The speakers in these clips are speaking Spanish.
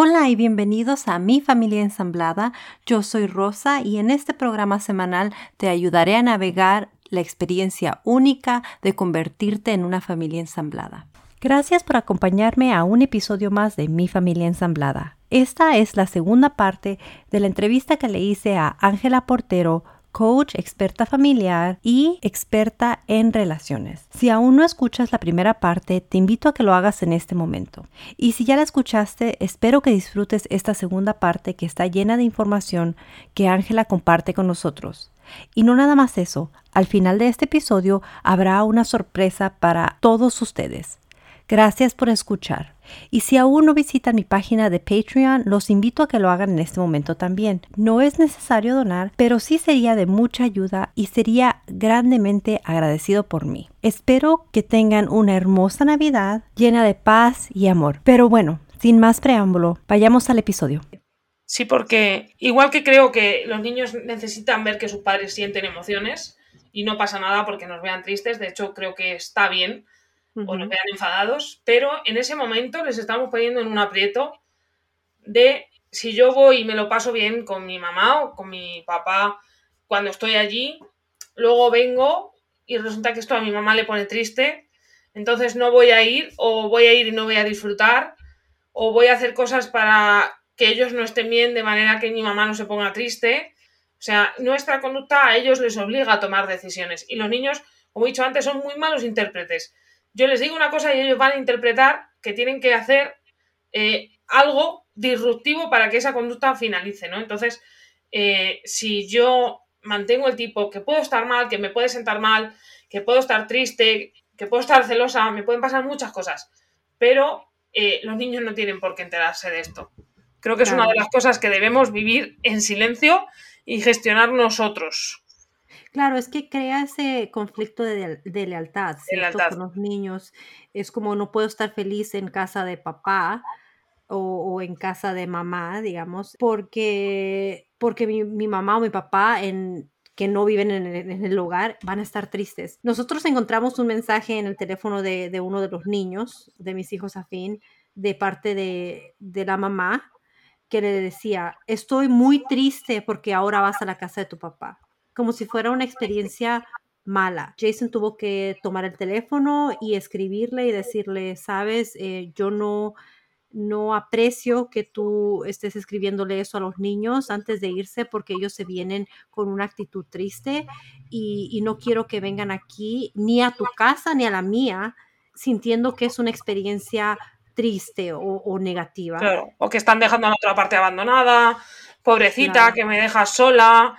Hola y bienvenidos a Mi Familia Ensamblada. Yo soy Rosa y en este programa semanal te ayudaré a navegar la experiencia única de convertirte en una familia ensamblada. Gracias por acompañarme a un episodio más de Mi Familia Ensamblada. Esta es la segunda parte de la entrevista que le hice a Ángela Portero, coach, experta familiar y experta en relaciones. Si aún no escuchas la primera parte, te invito a que lo hagas en este momento. Y si ya la escuchaste, espero que disfrutes esta segunda parte que está llena de información que Ángela comparte con nosotros. Y no nada más eso, al final de este episodio habrá una sorpresa para todos ustedes. Gracias por escuchar. Y si aún no visitan mi página de Patreon, los invito a que lo hagan en este momento también. No es necesario donar, pero sí sería de mucha ayuda y sería grandemente agradecido por mí. Espero que tengan una hermosa Navidad llena de paz y amor. Pero bueno, sin más preámbulo, vayamos al episodio. Sí, porque igual que creo que los niños necesitan ver que sus padres sienten emociones y no pasa nada porque nos vean tristes, de hecho creo que está bien o nos vean enfadados, pero en ese momento les estamos poniendo en un aprieto de si yo voy y me lo paso bien con mi mamá o con mi papá cuando estoy allí, luego vengo y resulta que esto a mi mamá le pone triste, entonces no voy a ir o voy a ir y no voy a disfrutar o voy a hacer cosas para que ellos no estén bien de manera que mi mamá no se ponga triste. O sea, nuestra conducta a ellos les obliga a tomar decisiones y los niños, como he dicho antes, son muy malos intérpretes yo les digo una cosa y ellos van a interpretar que tienen que hacer eh, algo disruptivo para que esa conducta finalice, ¿no? Entonces, eh, si yo mantengo el tipo que puedo estar mal, que me puede sentar mal, que puedo estar triste, que puedo estar celosa, me pueden pasar muchas cosas, pero eh, los niños no tienen por qué enterarse de esto. Creo que es una de las cosas que debemos vivir en silencio y gestionar nosotros. Claro, es que crea ese conflicto de, lealtad, con los niños. Es como no puedo estar feliz en casa de papá o, en casa de mamá, digamos, porque, porque mi, mamá o mi papá en, que no viven en el, lugar van a estar tristes. Nosotros encontramos un mensaje en el teléfono de, uno de los niños, de mis hijos afín, de parte de, de la mamá, que le decía, estoy muy triste porque ahora vas a la casa de tu papá como si fuera una experiencia mala. Jason tuvo que tomar el teléfono y escribirle y decirle, sabes, eh, yo no, no aprecio que tú estés escribiéndole eso a los niños antes de irse porque ellos se vienen con una actitud triste y, no quiero que vengan aquí ni a tu casa ni a la mía sintiendo que es una experiencia triste o, negativa. Claro, o que están dejando a la otra parte abandonada, pobrecita, que me dejas sola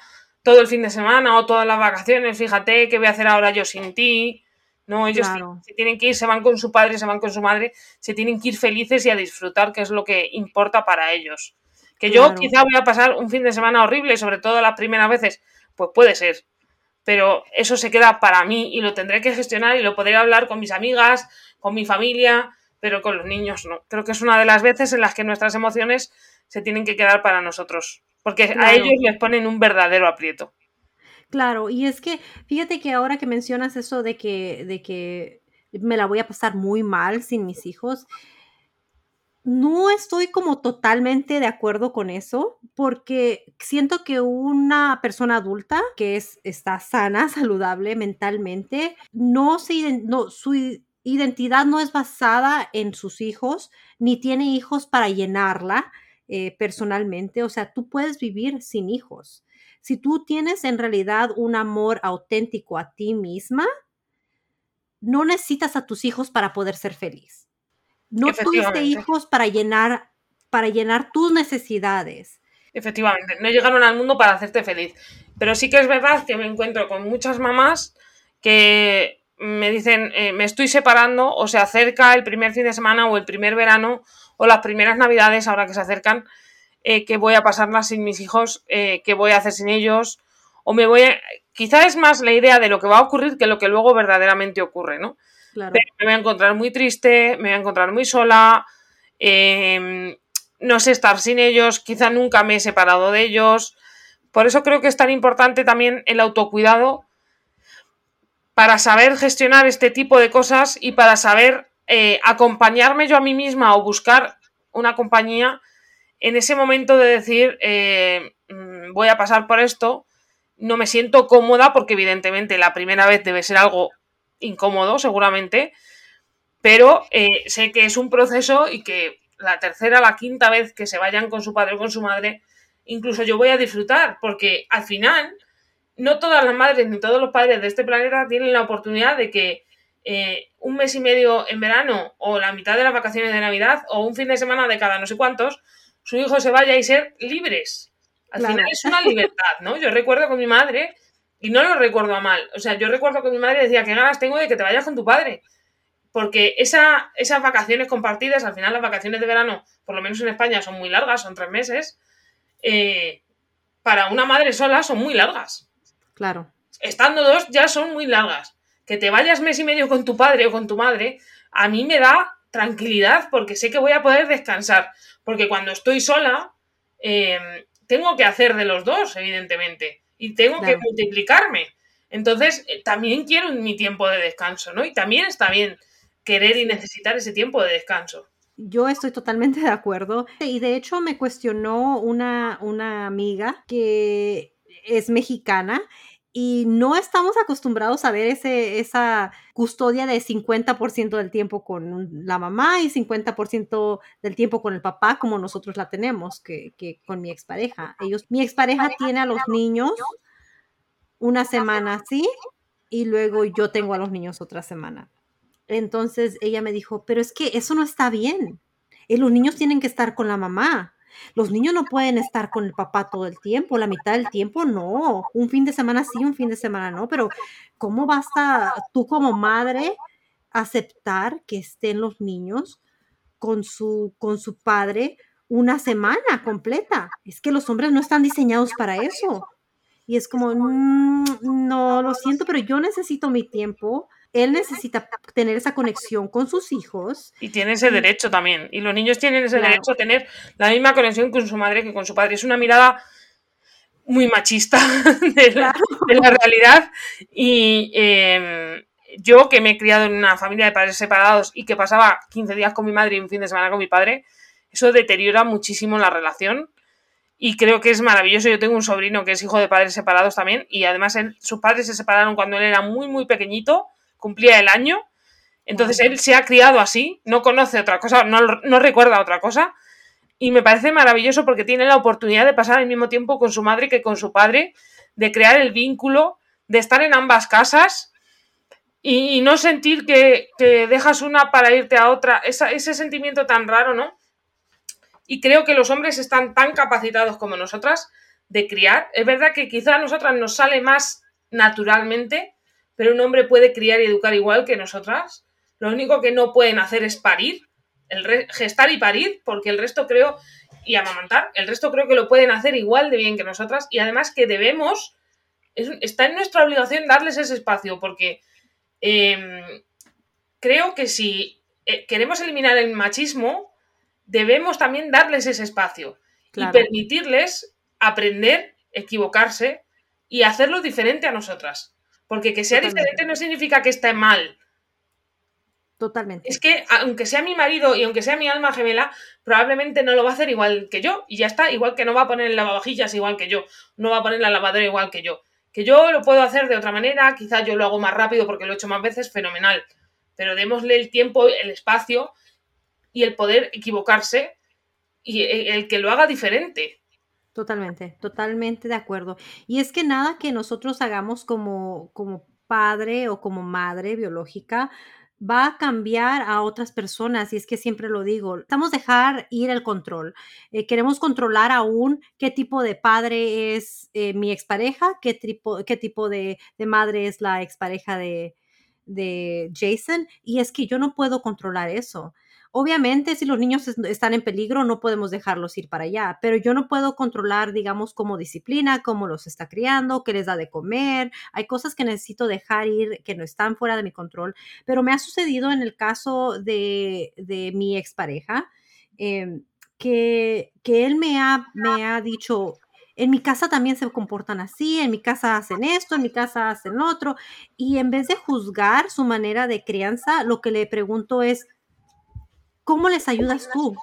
todo el fin de semana o todas las vacaciones, fíjate, ¿qué voy a hacer ahora yo sin ti? No, ellos se tienen que ir, se van con su padre, se van con su madre, se tienen que ir felices y a disfrutar, que es lo que importa para ellos. Que yo quizá voy a pasar un fin de semana horrible, sobre todo las primeras veces, pues puede ser. Pero eso se queda para mí y lo tendré que gestionar y lo podré hablar con mis amigas, con mi familia, pero con los niños no. Creo que es una de las veces en las que nuestras emociones se tienen que quedar para nosotros porque a ellos les ponen un verdadero aprieto. Claro, y es que fíjate que ahora que mencionas eso de que, de que me la voy a pasar muy mal sin mis hijos, no estoy como totalmente de acuerdo con eso, porque siento que una persona adulta que es, está sana, saludable mentalmente, no se, no, su identidad no es basada en sus hijos, ni tiene hijos para llenarla, eh, personalmente. O sea, tú puedes vivir sin hijos. Si tú tienes en realidad un amor auténtico a ti misma, no necesitas a tus hijos para poder ser feliz. No tuviste hijos para llenar, para llenar tus necesidades. Efectivamente, no llegaron al mundo para hacerte feliz. Pero sí que es verdad que me encuentro con muchas mamás que me dicen, eh, me estoy separando o se acerca el primer fin de semana o el primer verano o las primeras navidades ahora que se acercan, eh, que voy a pasarlas sin mis hijos, eh, qué voy a hacer sin ellos, o me voy a... Quizá es más la idea de lo que va a ocurrir que lo que luego verdaderamente ocurre, ¿no? Pero me voy a encontrar muy triste, me voy a encontrar muy sola, em, no sé estar sin ellos, quizá nunca me he separado de ellos. Por eso creo que es tan importante también el autocuidado para saber gestionar este tipo de cosas y para saber eh, acompañarme yo a mí misma o buscar una compañía en ese momento de decir, eh, mm, voy a pasar por esto, no me siento cómoda porque evidentemente la primera vez debe ser algo incómodo, seguramente, pero eh, sé que es un proceso y que la tercera, la quinta vez que se vayan con su padre o con su madre, incluso yo voy a disfrutar, porque al final no todas las madres ni todos los padres de este planeta tienen la oportunidad de que eh, un mes y medio en verano o la mitad de las vacaciones de Navidad o un fin de semana de cada no sé cuántos, su hijo se vaya y ser libres. Al final es una libertad, ¿no? Yo recuerdo con mi madre, y no lo recuerdo a mal, o sea, yo recuerdo que mi madre decía, qué ganas tengo de que te vayas con tu padre. Porque esa, esas vacaciones compartidas, al final las vacaciones de verano, por lo menos en España, son muy largas, son tres meses, eh, para una madre sola son muy largas. Claro. Estando dos ya son muy largas. Que te vayas mes y medio con tu padre o con tu madre, a mí me da tranquilidad porque sé que voy a poder descansar. Porque cuando estoy sola, em, tengo que hacer de los dos, evidentemente, y tengo que multiplicarme. Entonces, eh, también quiero mi tiempo de descanso, ¿no? Y también está bien querer y necesitar ese tiempo de descanso. Yo estoy totalmente de acuerdo. Y de hecho me cuestionó una, una amiga que es mexicana y no estamos acostumbrados a ver ese, esa custodia de 50% del tiempo con la mamá y 50% del tiempo con el papá como nosotros la tenemos, que, que con mi expareja. Ellos, mi expareja tiene a los niños una semana así y luego yo tengo a los niños otra semana. Entonces ella me dijo, pero es que eso no está bien. Y los niños tienen que estar con la mamá. Los niños no pueden estar con el papá todo el tiempo, la mitad del tiempo no. Un fin de semana sí, un fin de semana no, pero ¿cómo vas a tú como madre aceptar que estén los niños con su, con su padre una semana completa? Es que los hombres no están diseñados para eso. Y es como, mm, no, lo siento, pero yo necesito mi tiempo él necesita tener esa conexión con sus hijos. Y tiene ese derecho también. Y los niños tienen ese derecho a tener la misma conexión con su madre que con su padre. Es una mirada muy machista de la, realidad. Y em, yo que me he criado en una familia de padres separados y que pasaba 15 días con mi madre y un fin de semana con mi padre, eso deteriora muchísimo la relación. Y creo que es maravilloso. Yo tengo un sobrino que es hijo de padres separados también. Y además sus padres se separaron cuando él era muy, muy pequeñito cumplía el año. Entonces él se ha criado así, no conoce otra cosa, no, no recuerda otra cosa. Y me parece maravilloso porque tiene la oportunidad de pasar el mismo tiempo con su madre que con su padre, de crear el vínculo, de estar en ambas casas y, no sentir que, dejas una para irte a otra, ese sentimiento tan raro, ¿no? Y creo que los hombres están tan capacitados como nosotras de criar. Es verdad que quizá a nosotras nos sale más naturalmente, pero un hombre puede criar y educar igual que nosotras. Lo único que no pueden hacer es parir, el gestar y parir, porque el resto creo, y amamantar, el resto creo que lo pueden hacer igual de bien que nosotras, y además que debemos, está en nuestra obligación darles ese espacio, porque em, creo que si eh, queremos eliminar el machismo, debemos también darles ese espacio y permitirles aprender, equivocarse y hacerlo diferente a nosotras. Porque que sea diferente no significa que esté mal. Totalmente. Es que aunque sea mi marido y aunque sea mi alma gemela, probablemente no lo va a hacer igual que yo. Y ya está, igual que no va a poner el lavavajillas igual que yo, no va a poner la lavadora igual que yo. Que yo lo puedo hacer de otra manera, quizá yo lo hago más rápido porque lo he hecho más veces, fenomenal. Pero démosle el tiempo, el espacio y el poder equivocarse y el que lo haga diferente. Totalmente, totalmente de acuerdo. Y es que nada que nosotros hagamos como, como padre o como madre biológica va a cambiar a otras personas y es que siempre lo digo, estamos dejar ir el control. Eh, queremos controlar aún qué tipo de padre es eh, mi expareja, qué tipo, qué tipo de, de madre es la expareja de, de Jason y es que yo no puedo controlar eso. Obviamente, si los niños están en peligro, no podemos dejarlos ir para allá, pero yo no puedo controlar, digamos, cómo disciplina, cómo los está criando, qué les da de comer. Hay cosas que necesito dejar ir que no están fuera de mi control, pero me ha sucedido en el caso de, mi expareja, em, que, que él me ha, me ha dicho, en mi casa también se comportan así, en mi casa hacen esto, en mi casa hacen otro, y en vez de juzgar su manera de crianza, lo que le pregunto es, ¿Cómo les ayudas tú?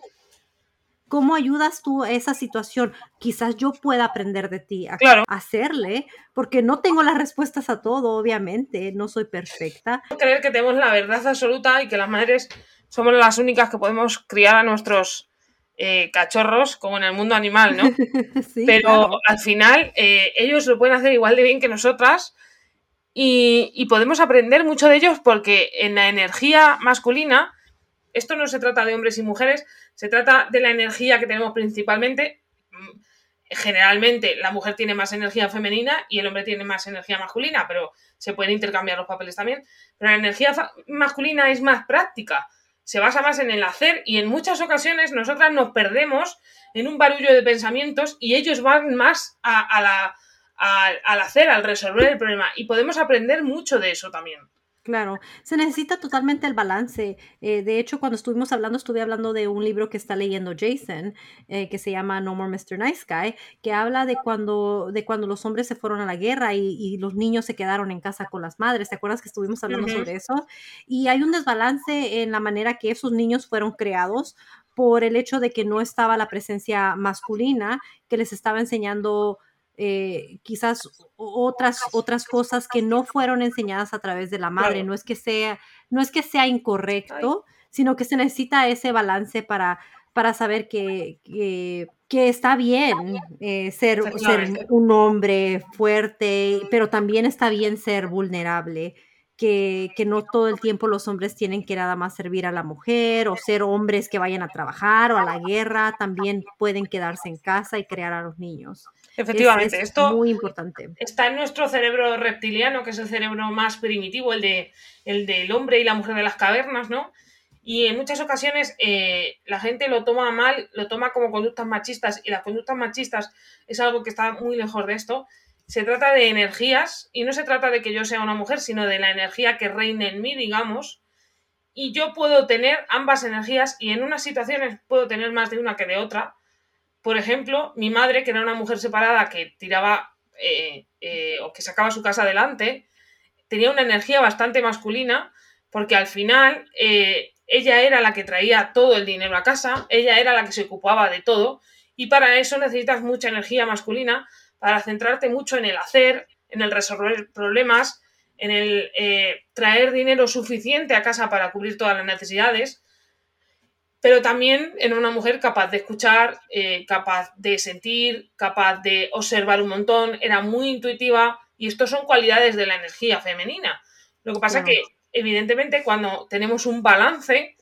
¿Cómo ayudas tú a esa situación? Quizás yo pueda aprender de ti a hacerle, porque no tengo las respuestas a todo, obviamente, no soy perfecta. Creer que tenemos la verdad absoluta y que las madres somos las únicas que podemos criar a nuestros eh, cachorros como en el mundo animal, ¿no? Pero al final eh, ellos lo pueden hacer igual de bien que nosotras y, podemos aprender mucho de ellos porque en la energía masculina, esto no se trata de hombres y mujeres, se trata de la energía que tenemos principalmente. Mm, generalmente la mujer tiene más energía femenina y el hombre tiene más energía masculina, pero se pueden intercambiar los papeles también. Pero la energía masculina es más práctica, se basa más en el hacer y en muchas ocasiones nosotras nos perdemos en un barullo de pensamientos y ellos van más al, hacer, al resolver el problema. Y podemos aprender mucho de eso también. Claro, se necesita totalmente el balance. Eh, de hecho, cuando estuvimos hablando, estuve hablando de un libro que está leyendo Jason, eh, que se llama No More Mr. Nice Guy, que habla de cuando, de cuando los hombres se fueron a la guerra y, los niños se quedaron en casa con las madres. ¿Te acuerdas que estuvimos hablando sobre eso? Y hay un desbalance en la manera que esos niños fueron creados por el hecho de que no estaba la presencia masculina que les estaba enseñando eh, quizás otras, otras cosas que no fueron enseñadas a través de la madre. No es que sea, no es que sea incorrecto, sino que se necesita ese balance para, para saber que, que, está bien eh, ser, ser un hombre fuerte, pero también está bien ser vulnerable. Que, que, no todo el tiempo los hombres tienen que nada más servir a la mujer o ser hombres que vayan a trabajar o a la guerra, también pueden quedarse en casa y crear a los niños. Efectivamente, esto muy importante. está en nuestro cerebro reptiliano, que es el cerebro más primitivo, el, de, el del hombre y la mujer de las cavernas, ¿no? Y en muchas ocasiones eh, la gente lo toma mal, lo toma como conductas machistas, y las conductas machistas es algo que está muy lejos de esto. Se trata de energías, y no se trata de que yo sea una mujer, sino de la energía que reine en mí, digamos. Y yo puedo tener ambas energías, y en unas situaciones puedo tener más de una que de otra por ejemplo, mi madre, que era una mujer separada que tiraba eh, eh, o que sacaba su casa adelante, tenía una energía bastante masculina porque al final eh, ella era la que traía todo el dinero a casa, ella era la que se ocupaba de todo y para eso necesitas mucha energía masculina para centrarte mucho en el hacer, en el resolver problemas, en el traer dinero suficiente a casa para cubrir todas las necesidades pero también en una mujer capaz de escuchar, eh, capaz de sentir, capaz de observar un montón, era muy intuitiva y esto son cualidades de la energía femenina. Lo que pasa es que, evidentemente, cuando tenemos un balance,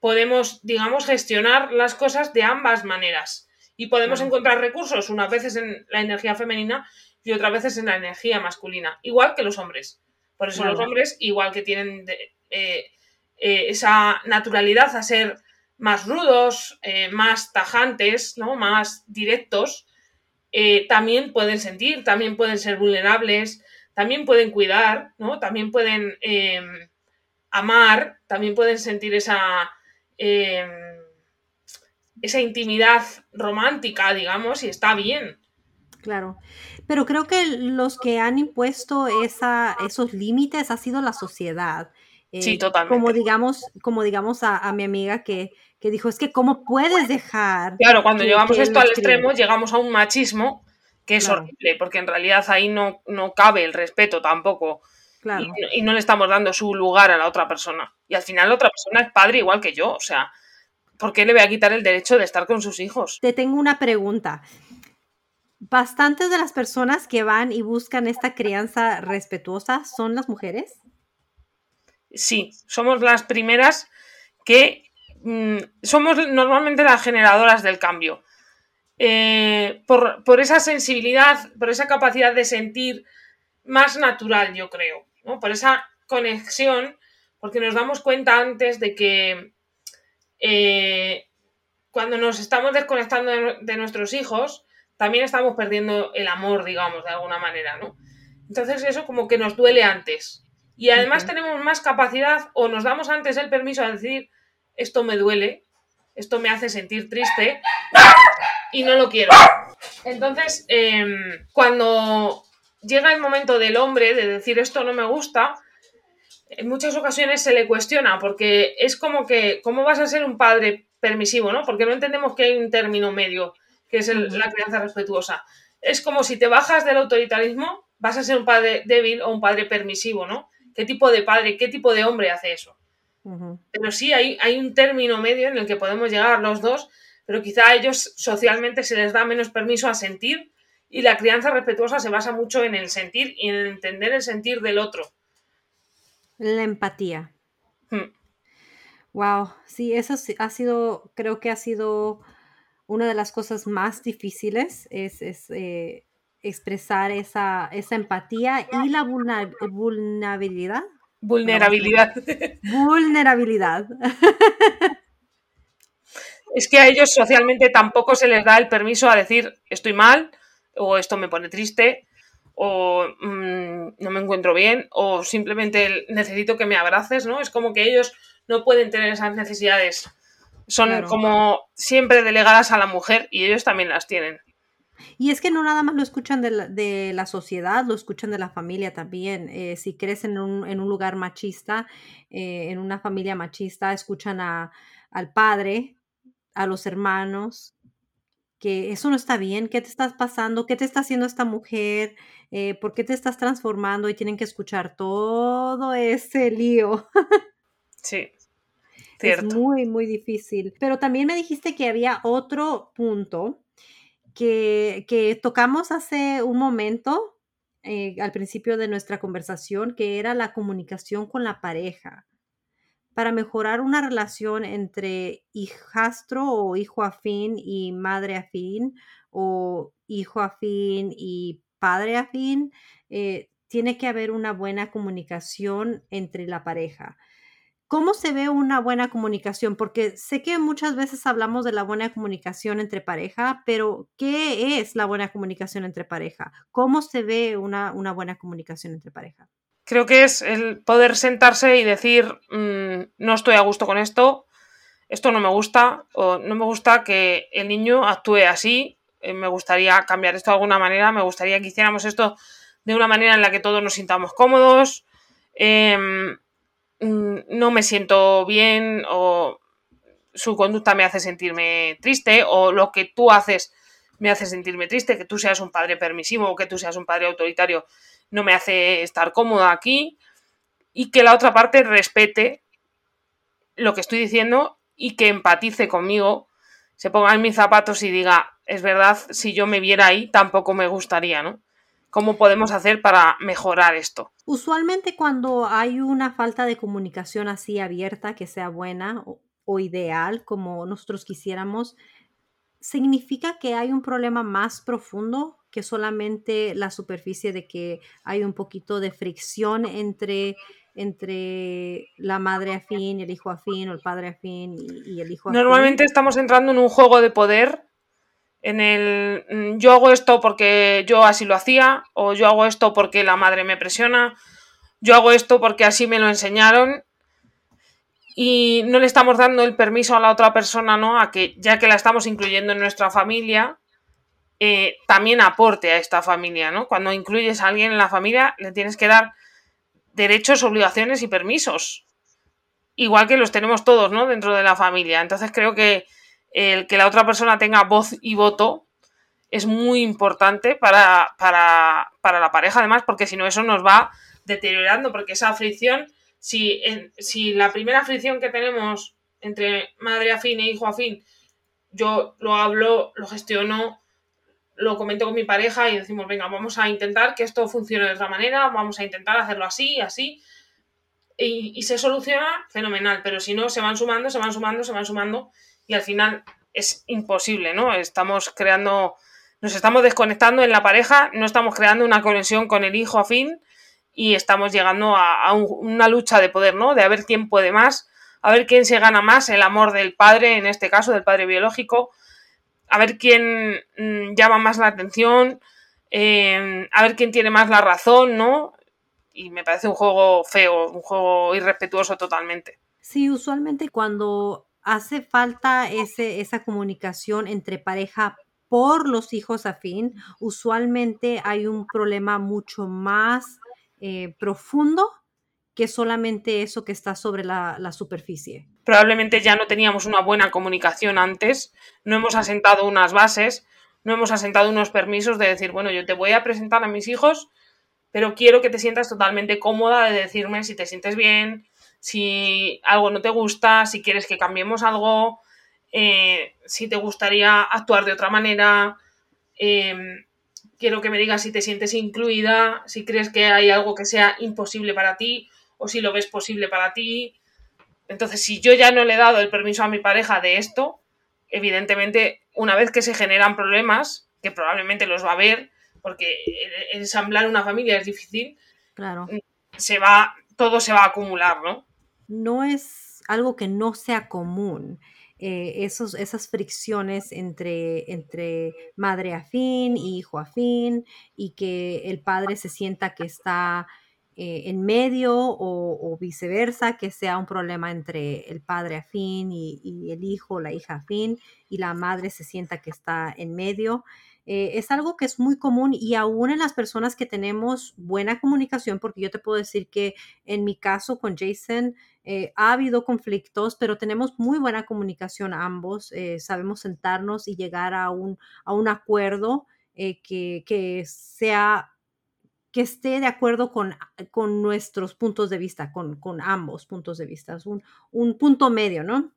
podemos, digamos, gestionar las cosas de ambas maneras y podemos encontrar recursos, unas veces en la energía femenina y otras veces en la energía masculina, igual que los hombres. Por eso los hombres, igual que tienen eh, eh, esa naturalidad a ser más rudos, eh, más tajantes, ¿no? más directos, también pueden sentir, también pueden ser vulnerables, también pueden cuidar, ¿no? también pueden amar, también pueden sentir esa, esa intimidad romántica, digamos, y está bien. Claro, pero creo que los que han impuesto esa, esos límites ha sido la sociedad. sí, eh, totalmente. Como digamos, como digamos a mi amiga que que dijo, es que cómo puedes dejar... Claro, cuando llevamos esto al extremo, llegamos a un machismo que es horrible, porque en realidad ahí no, no cabe el respeto tampoco. Claro. Y, no le estamos dando su lugar a la otra persona. Y al final la otra persona es padre igual que yo. O sea, ¿por qué le voy a quitar el derecho de estar con sus hijos? Te tengo una pregunta. ¿Bastantes de las personas que van y buscan esta crianza respetuosa son las mujeres? Sí, somos las primeras que Mm, somos normalmente las generadoras del cambio. Eh, por, esa sensibilidad, por esa capacidad de sentir más natural, yo creo, por esa conexión, porque nos damos cuenta antes de que eh, cuando nos estamos desconectando de, nuestros hijos, también estamos perdiendo el amor, digamos, de alguna manera, ¿no? Entonces eso como que nos duele antes. Y además tenemos más capacidad o nos damos antes el permiso de decir, esto me duele, esto me hace sentir triste y no lo quiero. Entonces, em, cuando llega el momento del hombre de decir esto no me gusta, en muchas ocasiones se le cuestiona porque es como que, ¿cómo vas a ser un padre permisivo, ¿no? Porque no entendemos que hay un término medio, que es la crianza respetuosa. Es como si te bajas del autoritarismo, vas a ser un padre débil o un padre permisivo, ¿no? ¿Qué tipo de padre, qué tipo de hombre hace eso? Pero sí hay, hay un término medio en el que podemos llegar los dos, pero quizá a ellos socialmente se les da menos permiso a sentir y la crianza respetuosa se basa mucho en el sentir y en entender el sentir del otro. La empatía. Wow, hmm. sí, eso ha sido, creo que ha sido una de las cosas más difíciles, es, eh, expresar esa, empatía y la vulnerabilidad. Vulnerabilidad. Vulnerabilidad. Es que a ellos socialmente tampoco se les da el permiso a decir estoy mal, o esto me pone triste, o mm, no me encuentro bien, o simplemente necesito que me abraces, ¿no? Es como que ellos no pueden tener esas necesidades. Son como siempre delegadas a la mujer y ellos también las tienen. Y es que no nada más lo escuchan de la, sociedad, lo escuchan de la familia también. Eh, si crees en un, en un lugar machista, eh, en una familia machista, escuchan a, al padre, a los hermanos, que eso no está bien, ¿qué te estás pasando? ¿Qué te está haciendo esta mujer? Eh, ¿Por qué te estás transformando? Y tienen que escuchar todo ese lío. sí. Cierto. Es muy, muy difícil. Pero también me dijiste que había otro punto que, que tocamos hace un momento, eh, al principio de nuestra conversación, que era la comunicación con la pareja para mejorar una relación entre hijastro o hijo afín y madre afín o hijo afín y padre afín, eh, tiene que haber una buena comunicación entre la pareja. ¿Cómo se ve una buena comunicación? Porque sé que muchas veces hablamos de la buena comunicación entre pareja, pero ¿qué es la buena comunicación entre pareja? ¿Cómo se ve una, una buena comunicación entre pareja? creo que es el poder sentarse y decir, mm, no estoy a gusto con esto, esto no me gusta, o no me gusta que el niño actúe así, me gustaría cambiar esto de alguna manera, me gustaría que hiciéramos esto de una manera en la que todos nos sintamos cómodos, em, mm, no me siento bien o su conducta me hace sentirme triste o lo que tú haces me hace sentirme triste, que tú seas un padre permisivo o que tú seas un padre autoritario no me hace estar cómoda aquí y que la otra parte respete lo que estoy diciendo y que empatice conmigo, se ponga en mis zapatos y diga, es verdad, si yo me viera ahí tampoco me gustaría, ¿no? ¿Cómo podemos hacer para mejorar esto? Usualmente cuando hay una falta de comunicación así abierta, que sea buena o, o ideal, como nosotros quisiéramos, significa que hay un problema más profundo que solamente la superficie de que hay un poquito de fricción entre, entre la madre afín, el hijo afín o el padre afín y, el hijo afín. Normalmente estamos entrando en un juego de poder en el mm, yo hago esto porque yo así lo hacía o yo hago esto porque la madre me presiona, yo hago esto porque así me lo enseñaron y no le estamos dando el permiso a la otra persona, ¿no? A que ya que la estamos incluyendo en nuestra familia, eh, también aporte a esta familia, ¿no? Cuando incluyes a alguien en la familia, le tienes que dar derechos, obligaciones y permisos. Igual que los tenemos todos, ¿no? Dentro de la familia. Entonces creo que el que la otra persona tenga voz y voto es muy importante para, para, la pareja, además, porque si no, eso nos va deteriorando, porque esa fricción, si, si la primera fricción que tenemos entre madre afín e hijo afín, yo lo hablo, lo gestiono, lo comento con mi pareja y decimos, venga, vamos a intentar que esto funcione de otra manera, vamos a intentar hacerlo así, así, y, se soluciona fenomenal, pero si no, se van sumando, se van sumando, se van sumando, y al final es imposible, ¿no? Estamos creando, nos estamos desconectando en la pareja, no estamos creando una conexión con el hijo afín y estamos llegando a, una lucha de poder, ¿no? De a ver quién puede más, a ver quién se gana más el amor del padre, en este caso del padre biológico, a ver quién mm, llama más la atención, eh, a ver quién tiene más la razón, ¿no? Y me parece un juego feo, un juego irrespetuoso totalmente. Sí, usualmente cuando hace falta ese, esa comunicación entre pareja por los hijos afín, usualmente hay un problema mucho más eh, profundo que solamente eso que está sobre la, superficie. Probablemente ya no teníamos una buena comunicación antes, no hemos asentado unas bases, no hemos asentado unos permisos de decir, bueno, yo te voy a presentar a mis hijos, pero quiero que te sientas totalmente cómoda de decirme si te sientes bien, si algo no te gusta, si quieres que cambiemos algo, eh, si te gustaría actuar de otra manera. Em, quiero que me digas si te sientes incluida, si crees que hay algo que sea imposible para ti o si lo ves posible para ti. Entonces, si yo ya no le he dado el permiso a mi pareja de esto, evidentemente, una vez que se generan problemas, que probablemente los va a haber, porque ensamblar una familia es difícil, claro. se va, todo se va a acumular, ¿no? No es algo que no sea común. Eh, esos, esas fricciones entre, entre madre afín y hijo afín y que el padre se sienta que está eh, en medio o, viceversa, que sea un problema entre el padre afín y, el hijo la hija afín y la madre se sienta que está en medio. Eh, es algo que es muy común y aún en las personas que tenemos buena comunicación, porque yo te puedo decir que en mi caso con Jason eh, ha habido conflictos, pero tenemos muy buena comunicación ambos, sabemos sentarnos y llegar a un, a un acuerdo que, que sea que esté de acuerdo con, con nuestros puntos de vista, con, con ambos puntos de vista, es un, un, punto medio, ¿no?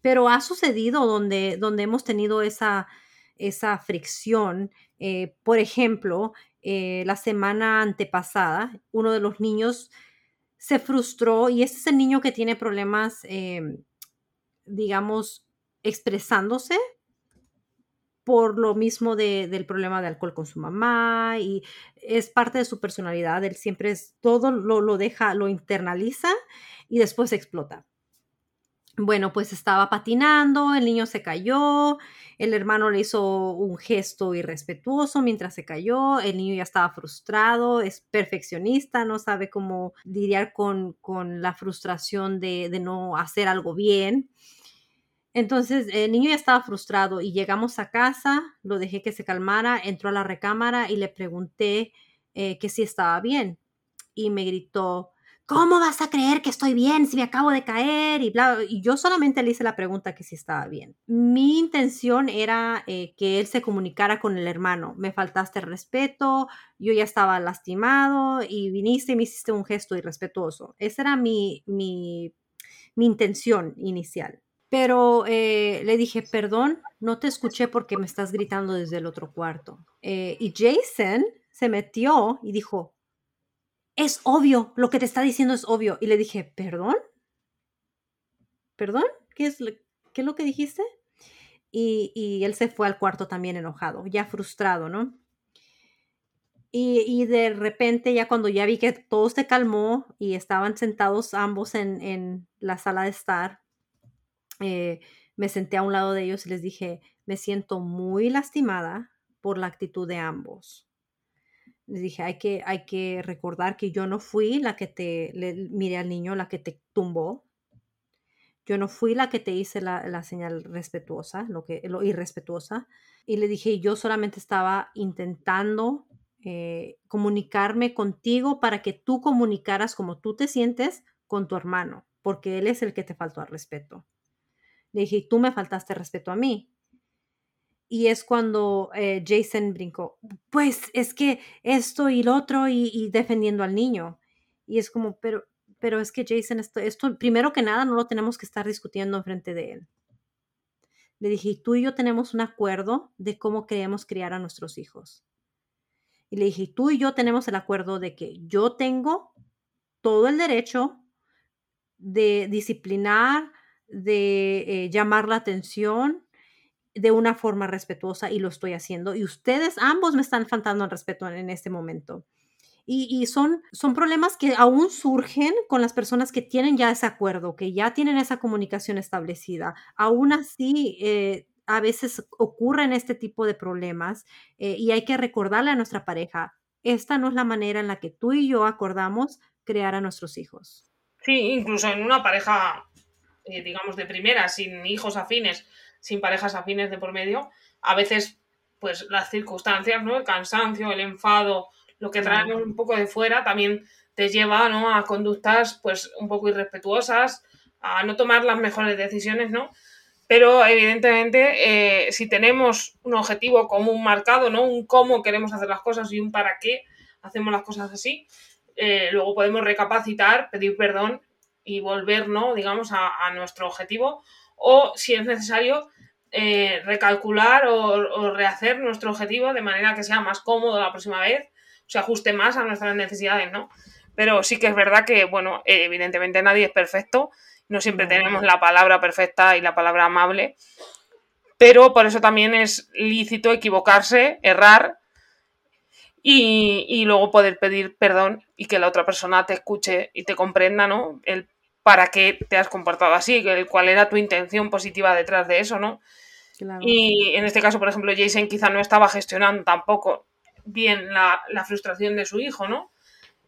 Pero ha sucedido donde, donde hemos tenido esa, esa fricción. Eh, por ejemplo, eh, la semana antepasada, uno de los niños se frustró y ese es el niño que tiene problemas, em, digamos, expresándose por lo mismo del problema de alcohol con su mamá y es parte de su personalidad. Él siempre es, todo lo, lo deja, lo internaliza y después explota. Bueno, pues estaba patinando, el niño se cayó, el hermano le hizo un gesto irrespetuoso mientras se cayó, el niño ya estaba frustrado, es perfeccionista, no sabe cómo lidiar con, con la frustración de, de no hacer algo bien. Entonces el niño ya estaba frustrado y llegamos a casa, lo dejé que se calmara, entró a la recámara y le pregunté eh, que si estaba bien. Y me gritó, ¿cómo vas a creer que estoy bien si me acabo de caer? Y, bla, y yo solamente le hice la pregunta que si estaba bien. Mi intención era eh, que él se comunicara con el hermano. Me faltaste respeto, yo ya estaba lastimado y viniste y me hiciste un gesto irrespetuoso. Esa era mi, mi, mi intención inicial. Pero eh, le dije, perdón, no te escuché porque me estás gritando desde el otro cuarto. Eh, y Jason se metió y dijo, es obvio, lo que te está diciendo es obvio. Y le dije, perdón, perdón, ¿qué es, lo que dijiste? Y, él se fue al cuarto también enojado, ya frustrado, ¿no? Y, de repente, ya cuando ya vi que todo se calmó y estaban sentados ambos en la sala de estar, eh, me senté a un lado de ellos y les dije, me siento muy lastimada por la actitud de ambos. Les dije, hay que, hay que recordar que yo no fui la que te, le, miré al niño, la que te tumbó. Yo no fui la que te hice la, señal respetuosa, lo, que, lo irrespetuosa. Y le dije, yo solamente estaba intentando eh, comunicarme contigo para que tú comunicaras como tú te sientes con tu hermano, porque él es el que te faltó al respeto. Le dije, tú me faltaste respeto a mí. Y es cuando eh, Jason brincó, pues es que esto y lo otro y, defendiendo al niño. Y es como, pero, pero es que Jason, esto, esto, primero que nada, no lo tenemos que estar discutiendo enfrente de él. Le dije, tú y yo tenemos un acuerdo de cómo queremos criar a nuestros hijos. Y le dije, tú y yo tenemos el acuerdo de que yo tengo todo el derecho de disciplinar de eh, llamar la atención de una forma respetuosa y lo estoy haciendo. Y ustedes ambos me están faltando el respeto en, este momento. Y, son, son problemas que aún surgen con las personas que tienen ya ese acuerdo, que ya tienen esa comunicación establecida. Aún así, eh, a veces ocurren este tipo de problemas eh, y hay que recordarle a nuestra pareja, esta no es la manera en la que tú y yo acordamos crear a nuestros hijos. Sí, incluso en una pareja eh, digamos, de primera, sin hijos afines, sin parejas afines de por medio, a veces, pues las circunstancias, ¿no? El cansancio, el enfado, lo que traemos un poco de fuera, también te lleva ¿no? a conductas pues un poco irrespetuosas, a no tomar las mejores decisiones, ¿no? Pero evidentemente, eh, si tenemos un objetivo común marcado, ¿no? Un cómo queremos hacer las cosas y un para qué hacemos las cosas así, eh, luego podemos recapacitar, pedir perdón y volver, ¿no? Digamos, a, nuestro objetivo. O si es necesario, eh, recalcular o, o, rehacer nuestro objetivo de manera que sea más cómodo la próxima vez, o se ajuste más a nuestras necesidades, ¿no? Pero sí que es verdad que, bueno, evidentemente nadie es perfecto no siempre tenemos la palabra perfecta y la palabra amable, pero por eso también es lícito equivocarse, errar y, luego poder pedir perdón y que la otra persona te escuche y te comprenda, ¿no? El para qué te has comportado así, cuál era tu intención positiva detrás de eso, ¿no? Y en este caso, por ejemplo, Jason quizá no estaba gestionando tampoco bien la, la frustración de su hijo, ¿no?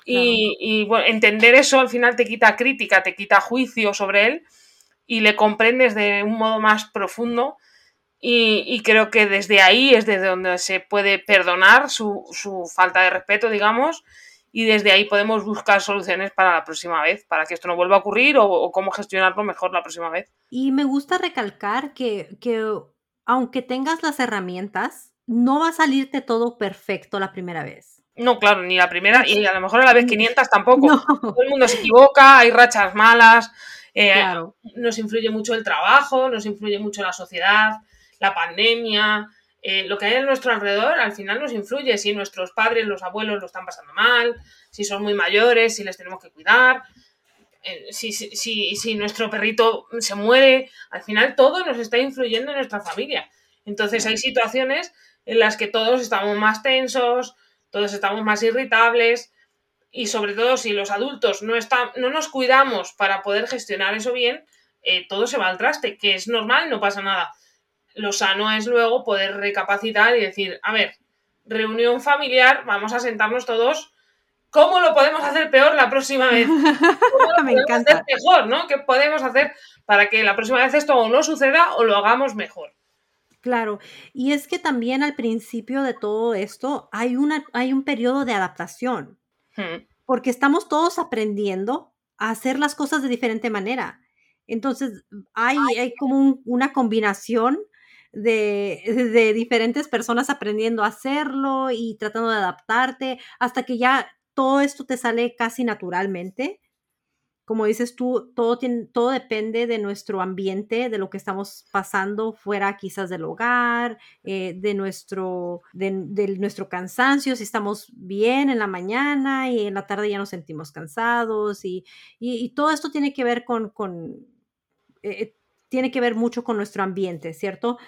Y, bueno, entender eso al final te quita crítica, te quita juicio sobre él y le comprendes de un modo más profundo. Y, creo que desde ahí es desde donde se puede perdonar su, falta de respeto, digamos, y desde ahí podemos buscar soluciones para la próxima vez, para que esto no vuelva a ocurrir o, cómo gestionarlo mejor la próxima vez. Y me gusta recalcar que, que aunque tengas las herramientas, no va a salirte todo perfecto la primera vez. No, claro, ni la primera y a lo mejor a la vez 500 tampoco. Todo el mundo se equivoca, hay rachas malas, eh, nos influye mucho el trabajo, nos influye mucho la sociedad, la pandemia, eh, lo que hay a nuestro alrededor al final nos influye. Si nuestros padres, los abuelos lo están pasando mal, si son muy mayores, si les tenemos que cuidar, eh, si, si, si nuestro perrito se muere, al final todo nos está influyendo en nuestra familia. Entonces hay situaciones en las que todos estamos más tensos, todos estamos más irritables y sobre todo si los adultos no, no nos cuidamos para poder gestionar eso bien, eh, todo se va al traste, que es normal, no pasa nada. Lo sano es luego poder recapacitar y decir, a ver, reunión familiar, vamos a sentarnos todos. ¿Cómo lo podemos hacer peor la próxima vez? ¿Cómo lo podemos hacer mejor, no? ¿Qué podemos hacer para que la próxima vez esto o no suceda o lo hagamos mejor? Claro, y es que también al principio de todo esto hay, una, hay un periodo de adaptación, hmm. porque estamos todos aprendiendo a hacer las cosas de diferente manera. Entonces, hay, hay como una combinación de, de, diferentes personas aprendiendo a hacerlo y tratando de adaptarte hasta que ya todo esto te sale casi naturalmente. Como dices tú, todo, tiene, todo depende de nuestro ambiente, de lo que estamos pasando fuera quizás del hogar, eh, de, nuestro, de, nuestro cansancio, si estamos bien en la mañana y en la tarde ya nos sentimos cansados y, todo esto tiene que ver con, con eh, tiene que ver mucho con nuestro ambiente, ¿cierto?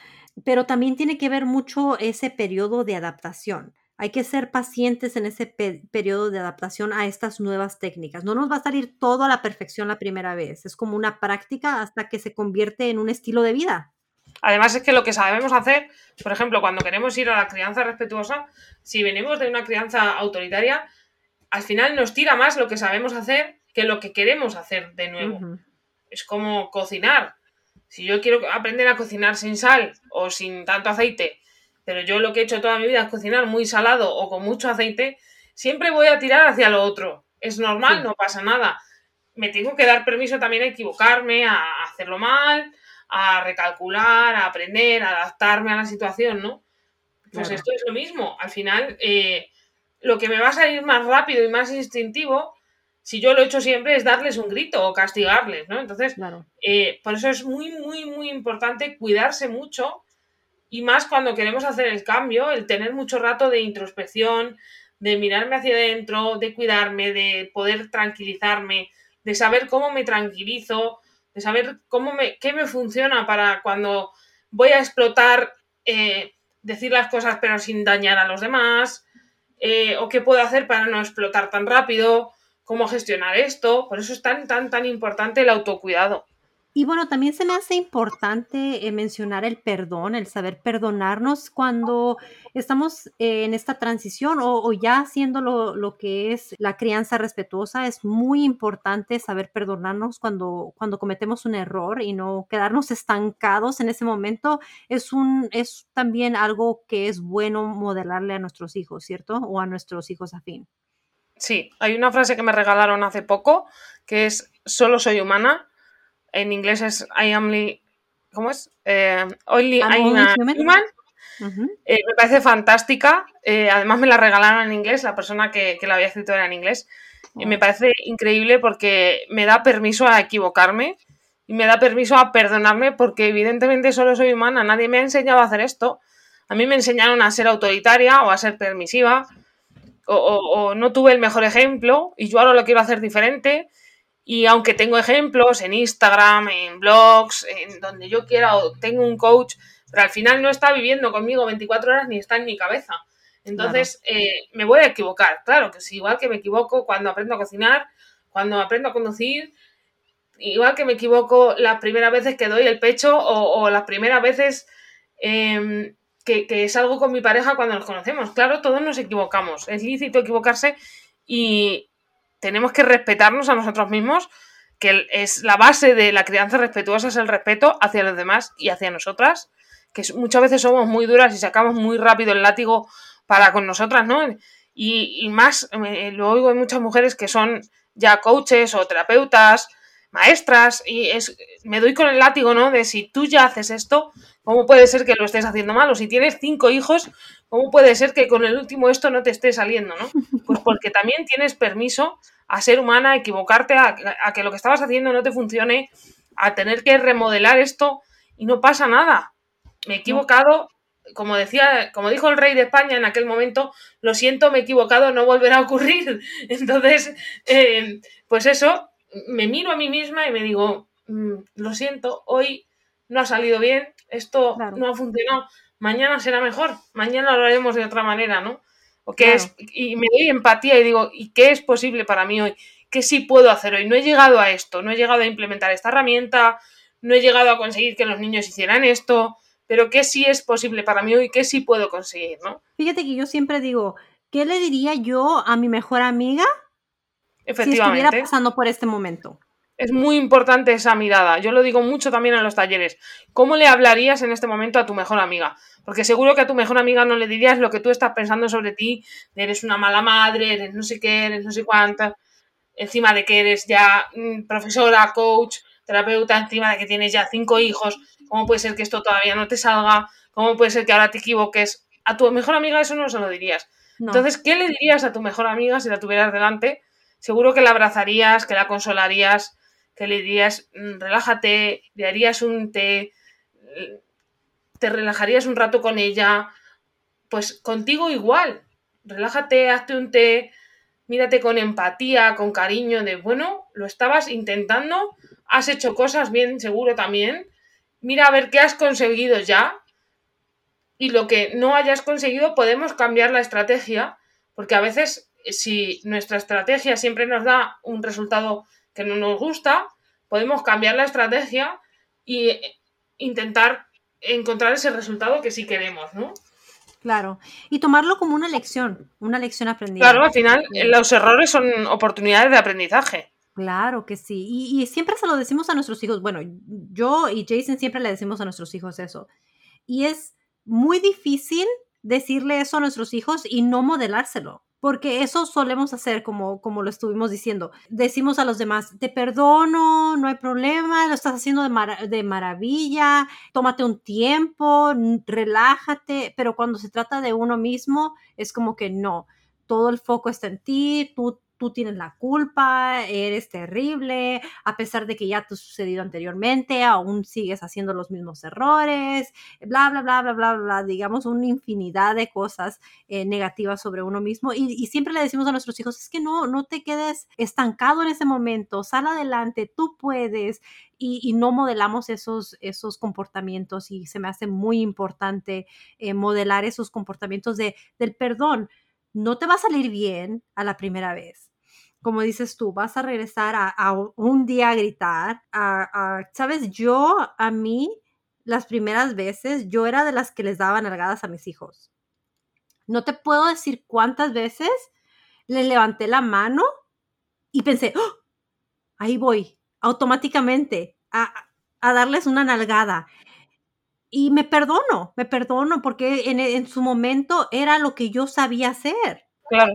Pero también tiene que ver mucho ese periodo de adaptación. Hay que ser pacientes en ese periodo de adaptación a estas nuevas técnicas. No nos va a salir todo a la perfección la primera vez. Es como una práctica hasta que se convierte en un estilo de vida. Además es que lo que sabemos hacer, por ejemplo, cuando queremos ir a la crianza respetuosa, si venimos de una crianza autoritaria, al final nos tira más lo que sabemos hacer que lo que queremos hacer de nuevo. Es como cocinar. Si yo quiero aprender a cocinar sin sal o sin tanto aceite pero yo lo que he hecho toda mi vida es cocinar muy salado o con mucho aceite, siempre voy a tirar hacia lo otro. Es normal, no pasa nada. Me tengo que dar permiso también a equivocarme, a hacerlo mal, a recalcular, a aprender, a adaptarme a la situación, ¿no? Pues esto es lo mismo. Al final, eh, lo que me va a salir más rápido y más instintivo, si yo lo he hecho siempre, es darles un grito o castigarles, ¿no? Entonces, eh, por eso es muy, muy, muy importante cuidarse mucho y más cuando queremos hacer el cambio, el tener mucho rato de introspección, de mirarme hacia adentro, de cuidarme, de poder tranquilizarme, de saber cómo me tranquilizo, de saber cómo me, qué me funciona para cuando voy a explotar, eh, decir las cosas pero sin dañar a los demás, eh, o qué puedo hacer para no explotar tan rápido, cómo gestionar esto. Por eso es tan, tan, tan importante el autocuidado. Y bueno, también se me hace importante eh, mencionar el perdón, el saber perdonarnos cuando estamos eh, en esta transición o, ya haciendo lo, que es la crianza respetuosa. Es muy importante saber perdonarnos cuando, cuando cometemos un error y no quedarnos estancados en ese momento. Es, un, es también algo que es bueno modelarle a nuestros hijos, ¿cierto? O a nuestros hijos afín. Sí, hay una frase que me regalaron hace poco que es solo soy humana. En inglés es I am ¿cómo es? Eh, only I'm a human. Eh, me parece fantástica. Eh, además me la regalaron en inglés, la persona que, la había escrito era en inglés. Y me parece increíble porque me da permiso a equivocarme y me da permiso a perdonarme porque evidentemente solo soy humana. Nadie me ha enseñado a hacer esto. A mí me enseñaron a ser autoritaria o a ser permisiva o, no tuve el mejor ejemplo y yo ahora lo quiero hacer diferente. Y aunque tengo ejemplos en Instagram, en blogs, en donde yo quiera, o tengo un coach, pero al final no está viviendo conmigo 24 horas ni está en mi cabeza. Entonces, eh, me voy a equivocar. Claro que sí, igual que me equivoco cuando aprendo a cocinar, cuando aprendo a conducir, igual que me equivoco las primeras veces que doy el pecho o, las primeras veces em, que, que, salgo con mi pareja cuando nos conocemos. Claro, todos nos equivocamos. Es lícito equivocarse y tenemos que respetarnos a nosotros mismos, que es la base de la crianza respetuosa, es el respeto hacia los demás y hacia nosotras, que muchas veces somos muy duras y sacamos muy rápido el látigo para con nosotras, ¿no? Y, más, lo oigo en muchas mujeres que son ya coaches o terapeutas, maestras, y es, me doy con el látigo, ¿no? De si tú ya haces esto, ¿cómo puede ser que lo estés haciendo mal? O si tienes cinco hijos, ¿cómo puede ser que con el último esto no te esté saliendo, ¿no? Pues porque también tienes permiso a ser humana, a equivocarte, a, a que lo que estabas haciendo no te funcione, a tener que remodelar esto y no pasa nada. Me he equivocado, como decía, como dijo el rey de España en aquel momento, lo siento, me he equivocado, no volverá a ocurrir. Entonces, eh, pues eso, me miro a mí misma y me digo, mm, lo siento, hoy no ha salido bien, esto no ha funcionado, mañana será mejor, mañana lo haremos de otra manera, ¿no? O que es, y me doy empatía y digo, ¿y qué es posible para mí hoy? ¿Qué sí puedo hacer hoy? No he llegado a esto, no he llegado a implementar esta herramienta, no he llegado a conseguir que los niños hicieran esto, pero qué sí es posible para mí y qué sí puedo conseguir, ¿no? Fíjate que yo siempre digo, ¿qué le diría yo a mi mejor amiga si estuviera pasando por este momento? Es muy importante esa mirada. Yo lo digo mucho también en los talleres. ¿Cómo le hablarías en este momento a tu mejor amiga? Porque seguro que a tu mejor amiga no le dirías lo que tú estás pensando sobre ti. Eres una mala madre, eres no sé qué, eres no sé cuánta. Encima de que eres ya mm, profesora, coach, terapeuta, encima de que tienes ya cinco hijos. ¿Cómo puede ser que esto todavía no te salga? ¿Cómo puede ser que ahora te equivoques? A tu mejor amiga eso no se lo dirías. Entonces, ¿qué le dirías a tu mejor amiga si la tuvieras delante? Seguro que la abrazarías, que la consolarías, que le dirías, mm, relájate, le harías un té, te relajarías un rato con ella. Pues contigo igual. Relájate, hazte un té, mírate con empatía, con cariño, de bueno, lo estabas intentando, has hecho cosas bien, seguro también, mira a ver qué has conseguido ya y lo que no hayas conseguido podemos cambiar la estrategia, porque a veces si nuestra estrategia siempre nos da un resultado que no nos gusta, podemos cambiar la estrategia y intentar encontrar ese resultado que sí queremos, ¿no? Claro, y tomarlo como una lección, una lección aprendida. Claro, al final los errores son oportunidades de aprendizaje. Claro que sí. Y, siempre se lo decimos a nuestros hijos. Bueno, yo y Jason siempre le decimos a nuestros hijos eso. Y es muy difícil decirle eso a nuestros hijos y no modelárselo. Porque eso solemos hacer, como, como lo estuvimos diciendo. Decimos a los demás, te perdono, no hay problema, lo estás haciendo de, de maravilla, tómate un tiempo, relájate, pero cuando se trata de uno mismo, es como que no, todo el foco está en ti, tú tú tienes la culpa, eres terrible, a pesar de que ya te ha sucedido anteriormente, aún sigues haciendo los mismos errores, bla, bla, bla, bla, bla, bla, digamos una infinidad de cosas eh, negativas sobre uno mismo. Y, siempre le decimos a nuestros hijos, es que no, no te quedes estancado en ese momento, sal adelante, tú puedes. Y, no modelamos esos, esos comportamientos y se me hace muy importante eh, modelar esos comportamientos de, del perdón no te va a salir bien a la primera vez. Como dices tú, vas a regresar a, un día a gritar. A, Sabes, yo a mí, las primeras veces, yo era de las que les daba nalgadas a mis hijos. No te puedo decir cuántas veces le levanté la mano y pensé, ¡Oh! ahí voy, automáticamente, a, a darles una nalgada y me perdono, me perdono porque en, su momento era lo que yo sabía hacer. Claro.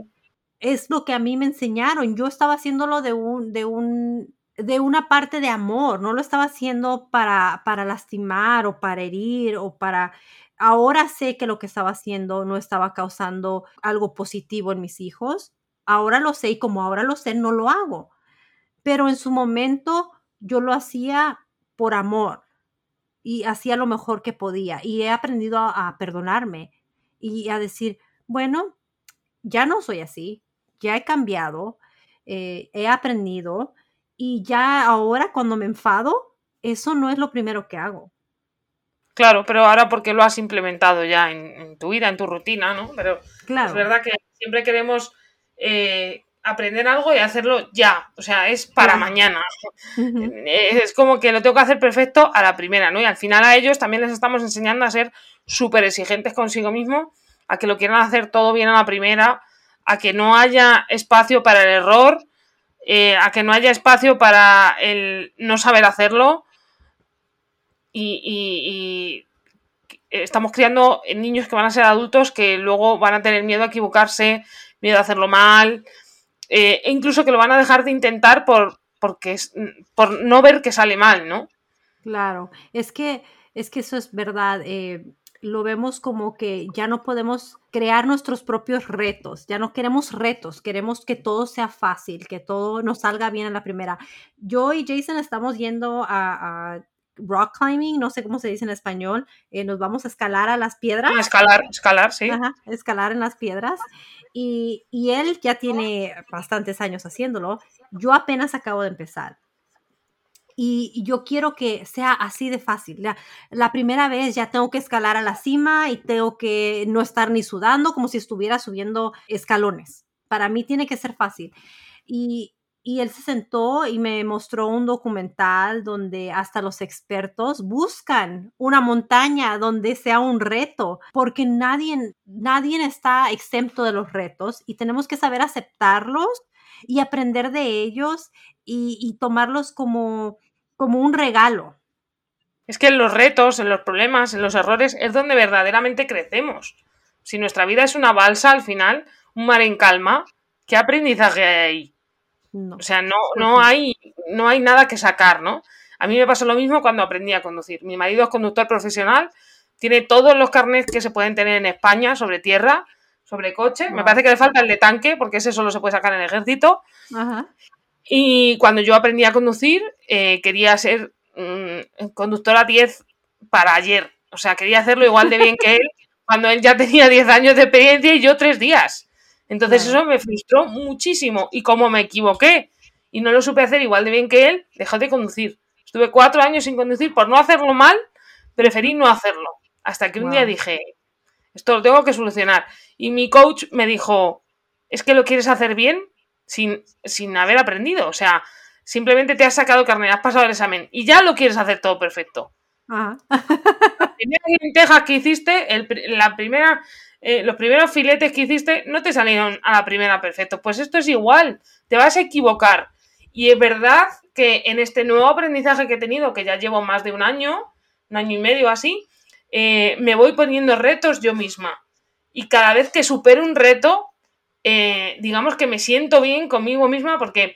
Es lo que a mí me enseñaron. Yo estaba haciéndolo de un, de un, de una parte de amor, no lo estaba haciendo para, para lastimar o para herir o para... Ahora sé que lo que estaba haciendo no estaba causando algo positivo en mis hijos. Ahora lo sé y como ahora lo sé, no lo hago. Pero en su momento yo lo hacía por amor y hacía lo mejor que podía. Y he aprendido a, perdonarme y a decir, bueno, ya no soy así, ya he cambiado, eh, he aprendido y ya ahora cuando me enfado, eso no es lo primero que hago. Claro, pero ahora porque lo has implementado ya en, tu vida, en tu rutina, ¿no? Pero es verdad que siempre queremos eh, aprender algo y hacerlo ya, o sea, es para mañana. Es como que lo tengo que hacer perfecto a la primera, ¿no? Y al final a ellos también les estamos enseñando a ser súper exigentes consigo mismo, a que lo quieran hacer todo bien a la primera, a que no haya espacio para el error, eh, a que no haya espacio para el no saber hacerlo. Y, estamos criando niños que van a ser adultos que luego van a tener miedo a equivocarse, miedo a hacerlo mal, eh, e incluso que lo van a dejar de intentar por, porque por no ver que sale mal, ¿no? Claro, es que, es que eso es verdad. Eh, lo vemos como que ya no podemos crear nuestros propios retos, ya no queremos retos, queremos que todo sea fácil, que todo nos salga bien en la primera. Yo y Jason estamos yendo a, rock climbing, no sé cómo se dice en español, eh, nos vamos a escalar a las piedras. escalar, escalar, sí. escalar en las piedras. Y, él ya tiene bastantes años haciéndolo. Yo apenas acabo de empezar. Y yo quiero que sea así de fácil. La, primera vez ya tengo que escalar a la cima y tengo que no estar ni sudando como si estuviera subiendo escalones. Para mí tiene que ser fácil. Y, y él se sentó y me mostró un documental donde hasta los expertos buscan una montaña donde sea un reto, porque nadie, nadie está exento de los retos y tenemos que saber aceptarlos y aprender de ellos y, tomarlos como, como un regalo. Es que en los retos, en los problemas, en los errores, es donde verdaderamente crecemos. Si nuestra vida es una balsa al final, un mar en calma, ¿qué aprendizaje hay ahí? O sea, no, no, hay, no hay nada que sacar, ¿no? A mí me pasó lo mismo cuando aprendí a conducir. Mi marido es conductor profesional, tiene todos los carnets que se pueden tener en España sobre tierra, sobre coche. Me parece que le falta el de tanque, porque ese solo se puede sacar en el ejército. Y cuando yo aprendí a conducir, eh, quería ser mm, conductora 10 para ayer. O sea, quería hacerlo igual de bien que él, cuando él ya tenía 10 años de experiencia y yo 3 días. Entonces eso me frustró muchísimo. Y como me equivoqué y no lo supe hacer igual de bien que él, dejé de conducir. Estuve cuatro años sin conducir por no hacerlo mal, preferí no hacerlo. Hasta que un día dije, esto lo tengo que solucionar. Y mi coach me dijo, es que lo quieres hacer bien sin, sin haber aprendido. O sea, simplemente te has sacado carne, has pasado el examen y ya lo quieres hacer todo perfecto. La primera lentejas que hiciste, la primera eh, los primeros filetes que hiciste no te salieron a la primera perfecto. Pues esto es igual, te vas a equivocar. Y es verdad que en este nuevo aprendizaje que he tenido, que ya llevo más de un año, un año y medio así, eh, me voy poniendo retos yo misma. Y cada vez que supero un reto, eh, digamos que me siento bien conmigo misma porque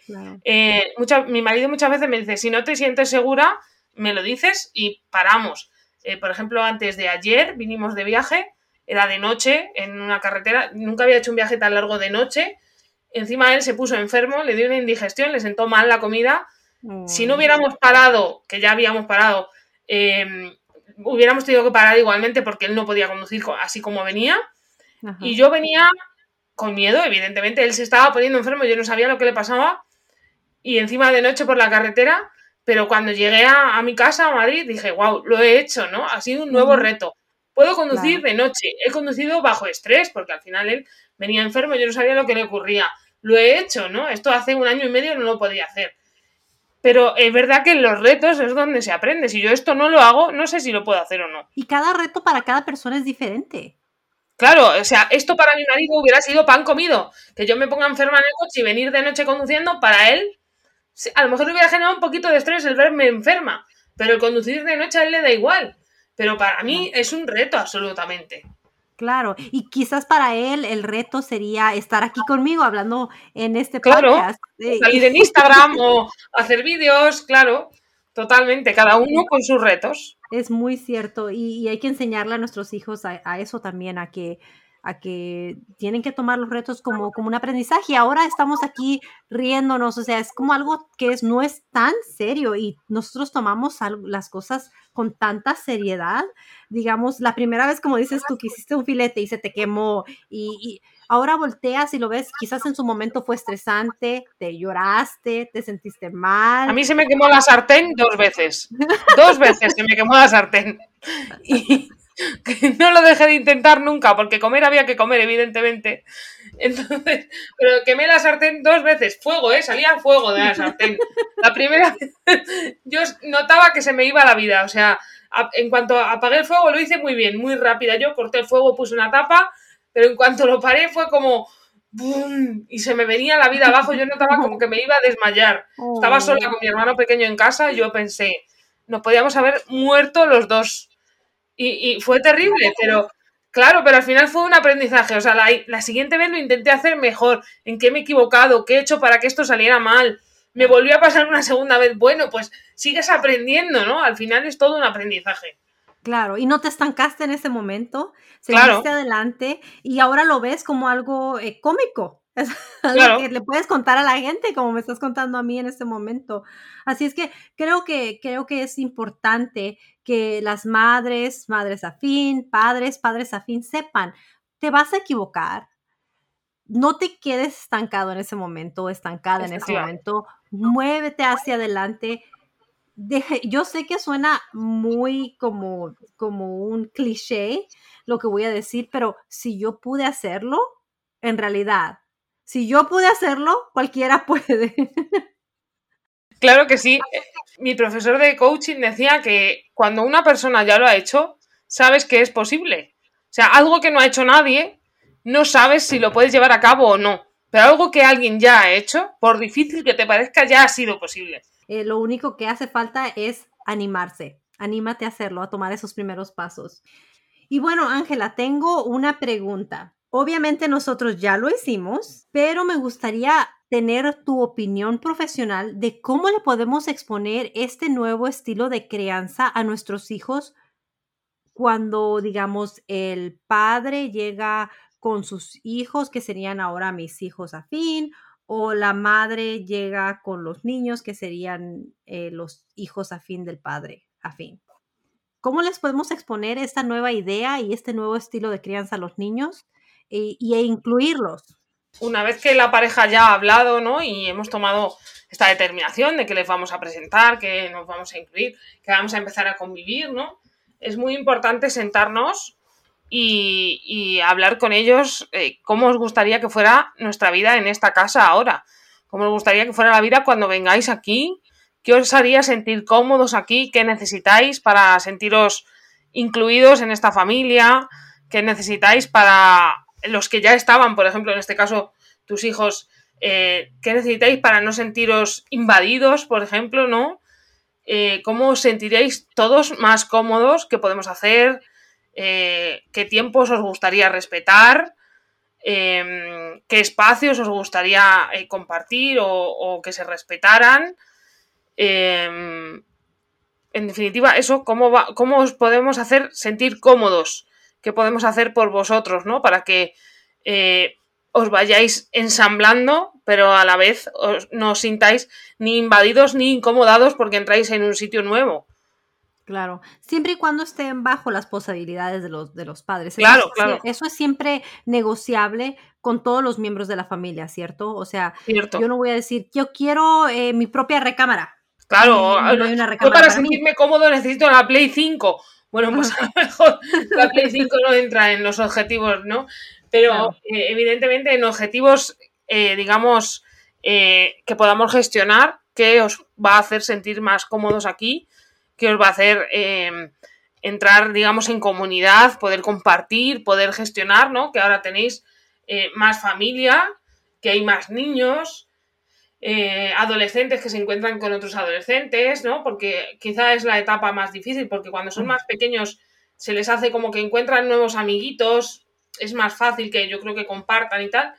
mi marido muchas veces me dice, si no te sientes segura, me lo dices y paramos. por ejemplo, antes de ayer vinimos de viaje era de noche en una carretera, nunca había hecho un viaje tan largo de noche. Encima él se puso enfermo, le dio una indigestión, le sentó mal la comida. Si no hubiéramos parado, que ya habíamos parado, em, hubiéramos tenido que parar igualmente porque él no podía conducir así como venía. Y yo venía con miedo, evidentemente, él se estaba poniendo enfermo, yo no sabía lo que le pasaba. Y encima de noche por la carretera, pero cuando llegué a, mi casa, a Madrid, dije, wow, lo he hecho, ¿no? Ha sido un nuevo reto. Puedo conducir de noche. He conducido bajo estrés, porque al final él venía enfermo, yo no sabía lo que le ocurría. Lo he hecho, ¿no? Esto hace un año y medio no lo podía hacer. Pero es verdad que en los retos es donde se aprende. Si yo esto no lo hago, no sé si lo puedo hacer o no. Y cada reto para cada persona es diferente. Claro, o sea, esto para mi marido hubiera sido pan comido. Que yo me ponga enferma en el coche y venir de noche conduciendo, para él, a lo mejor le hubiera generado un poquito de estrés el verme enferma. Pero el conducir de noche a él le da igual. Pero para mí es un reto absolutamente. Claro, y quizás para él el reto sería estar aquí conmigo hablando en este claro, podcast. Salir en Instagram o hacer vídeos, claro, totalmente, cada uno con sus retos. Es muy cierto, y, hay que enseñarle a nuestros hijos a, a eso también, a que a que tienen que tomar los retos como, como un aprendizaje. Ahora estamos aquí riéndonos, o sea, es como algo que es, no es tan serio y nosotros tomamos las cosas con tanta seriedad. Digamos, la primera vez, como dices tú, que hiciste un filete y se te quemó y, ahora volteas y lo ves, quizás en su momento fue estresante, te lloraste, te sentiste mal. A mí se me quemó la sartén dos veces. Dos veces se me quemó la sartén. Y, no lo dejé de intentar nunca, porque comer había que comer, evidentemente. Entonces, pero quemé la sartén dos veces, fuego, ¿eh? Salía fuego de la sartén. La primera vez yo notaba que se me iba la vida, o sea, en cuanto apagué el fuego lo hice muy bien, muy rápida. Yo corté el fuego, puse una tapa, pero en cuanto lo paré fue como ¡bum! y se me venía la vida abajo, yo notaba como que me iba a desmayar. Estaba sola con mi hermano pequeño en casa y yo pensé, nos podíamos haber muerto los dos. Y, fue terrible, pero claro, pero al final fue un aprendizaje. O sea, la, siguiente vez lo intenté hacer mejor. ¿En qué me he equivocado? ¿Qué he hecho para que esto saliera mal? Me volvió a pasar una segunda vez. Bueno, pues sigues aprendiendo, ¿no? Al final es todo un aprendizaje. Claro, y no te estancaste en ese momento, seguiste adelante y ahora lo ves como algo eh, cómico. Es algo que le puedes contar a la gente, como me estás contando a mí en este momento. Así es que creo que, creo que es importante que las madres, madres afín, padres, padres afín, sepan, te vas a equivocar. No te quedes estancado en ese momento, estancada en ese momento. Muévete hacia adelante. yo sé que suena muy como, como un cliché lo que voy a decir, pero si yo pude hacerlo, en realidad si yo pude hacerlo, cualquiera puede. Claro que sí. Mi profesor de coaching decía que cuando una persona ya lo ha hecho, sabes que es posible. O sea, algo que no ha hecho nadie, no sabes si lo puedes llevar a cabo o no. Pero algo que alguien ya ha hecho, por difícil que te parezca, ya ha sido posible. Eh, lo único que hace falta es animarse. Anímate a hacerlo, a tomar esos primeros pasos. Y bueno, Ángela, tengo una pregunta. Obviamente nosotros ya lo hicimos, pero me gustaría tener tu opinión profesional de cómo le podemos exponer este nuevo estilo de crianza a nuestros hijos cuando, digamos, el padre llega con sus hijos, que serían ahora mis hijos afín, o la madre llega con los niños, que serían eh, los hijos afín del padre afín. ¿Cómo les podemos exponer esta nueva idea y este nuevo estilo de crianza a los niños? Y, e incluirlos. Una vez que la pareja ya ha hablado, ¿no? Y hemos tomado esta determinación de que les vamos a presentar, que nos vamos a incluir, que vamos a empezar a convivir, ¿no? Es muy importante sentarnos y, hablar con ellos eh, cómo os gustaría que fuera nuestra vida en esta casa ahora, cómo os gustaría que fuera la vida cuando vengáis aquí, qué os haría sentir cómodos aquí, qué necesitáis para sentiros incluidos en esta familia, qué necesitáis para los que ya estaban, por ejemplo, en este caso, tus hijos, eh, ¿qué necesitáis para no sentiros invadidos, por ejemplo, ¿no? Eh, ¿Cómo os sentiréis todos más cómodos? ¿Qué podemos hacer? Eh, ¿Qué tiempos os gustaría respetar? Em, ¿Qué espacios os gustaría compartir o, que se respetaran? Em, en definitiva, eso, ¿cómo, ¿cómo os podemos hacer sentir cómodos? Qué podemos hacer por vosotros, ¿no? Para que eh, os vayáis ensamblando, pero a la vez no os sintáis ni invadidos ni incomodados porque entráis en un sitio nuevo. Claro, siempre y cuando estén bajo las posibilidades de los, de los padres. Claro, claro. Eso es siempre negociable con todos los miembros de la familia, ¿cierto? O sea, yo no voy a decir, yo quiero eh, mi propia recámara. Claro, yo para, sentirme cómodo necesito la Play 5 bueno, pues a lo mejor la Play 5 no entra en los objetivos, ¿no? Pero eh, evidentemente en objetivos, eh, digamos, eh, que podamos gestionar, que os va a hacer sentir más cómodos aquí, que os va a hacer em, entrar, digamos, en comunidad, poder compartir, poder gestionar, ¿no? Que ahora tenéis más familia, que hay más niños, eh, adolescentes que se encuentran con otros adolescentes, ¿no? Porque quizá es la etapa más difícil, porque cuando son más pequeños se les hace como que encuentran nuevos amiguitos, es más fácil que yo creo que compartan y tal,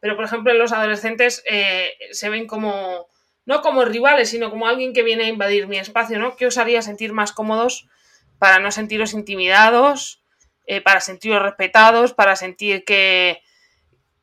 pero por ejemplo en los adolescentes eh, se ven como, no como rivales, sino como alguien que viene a invadir mi espacio, ¿no? ¿Qué os haría sentir más cómodos para no sentiros intimidados, eh, para sentiros respetados, para sentir que,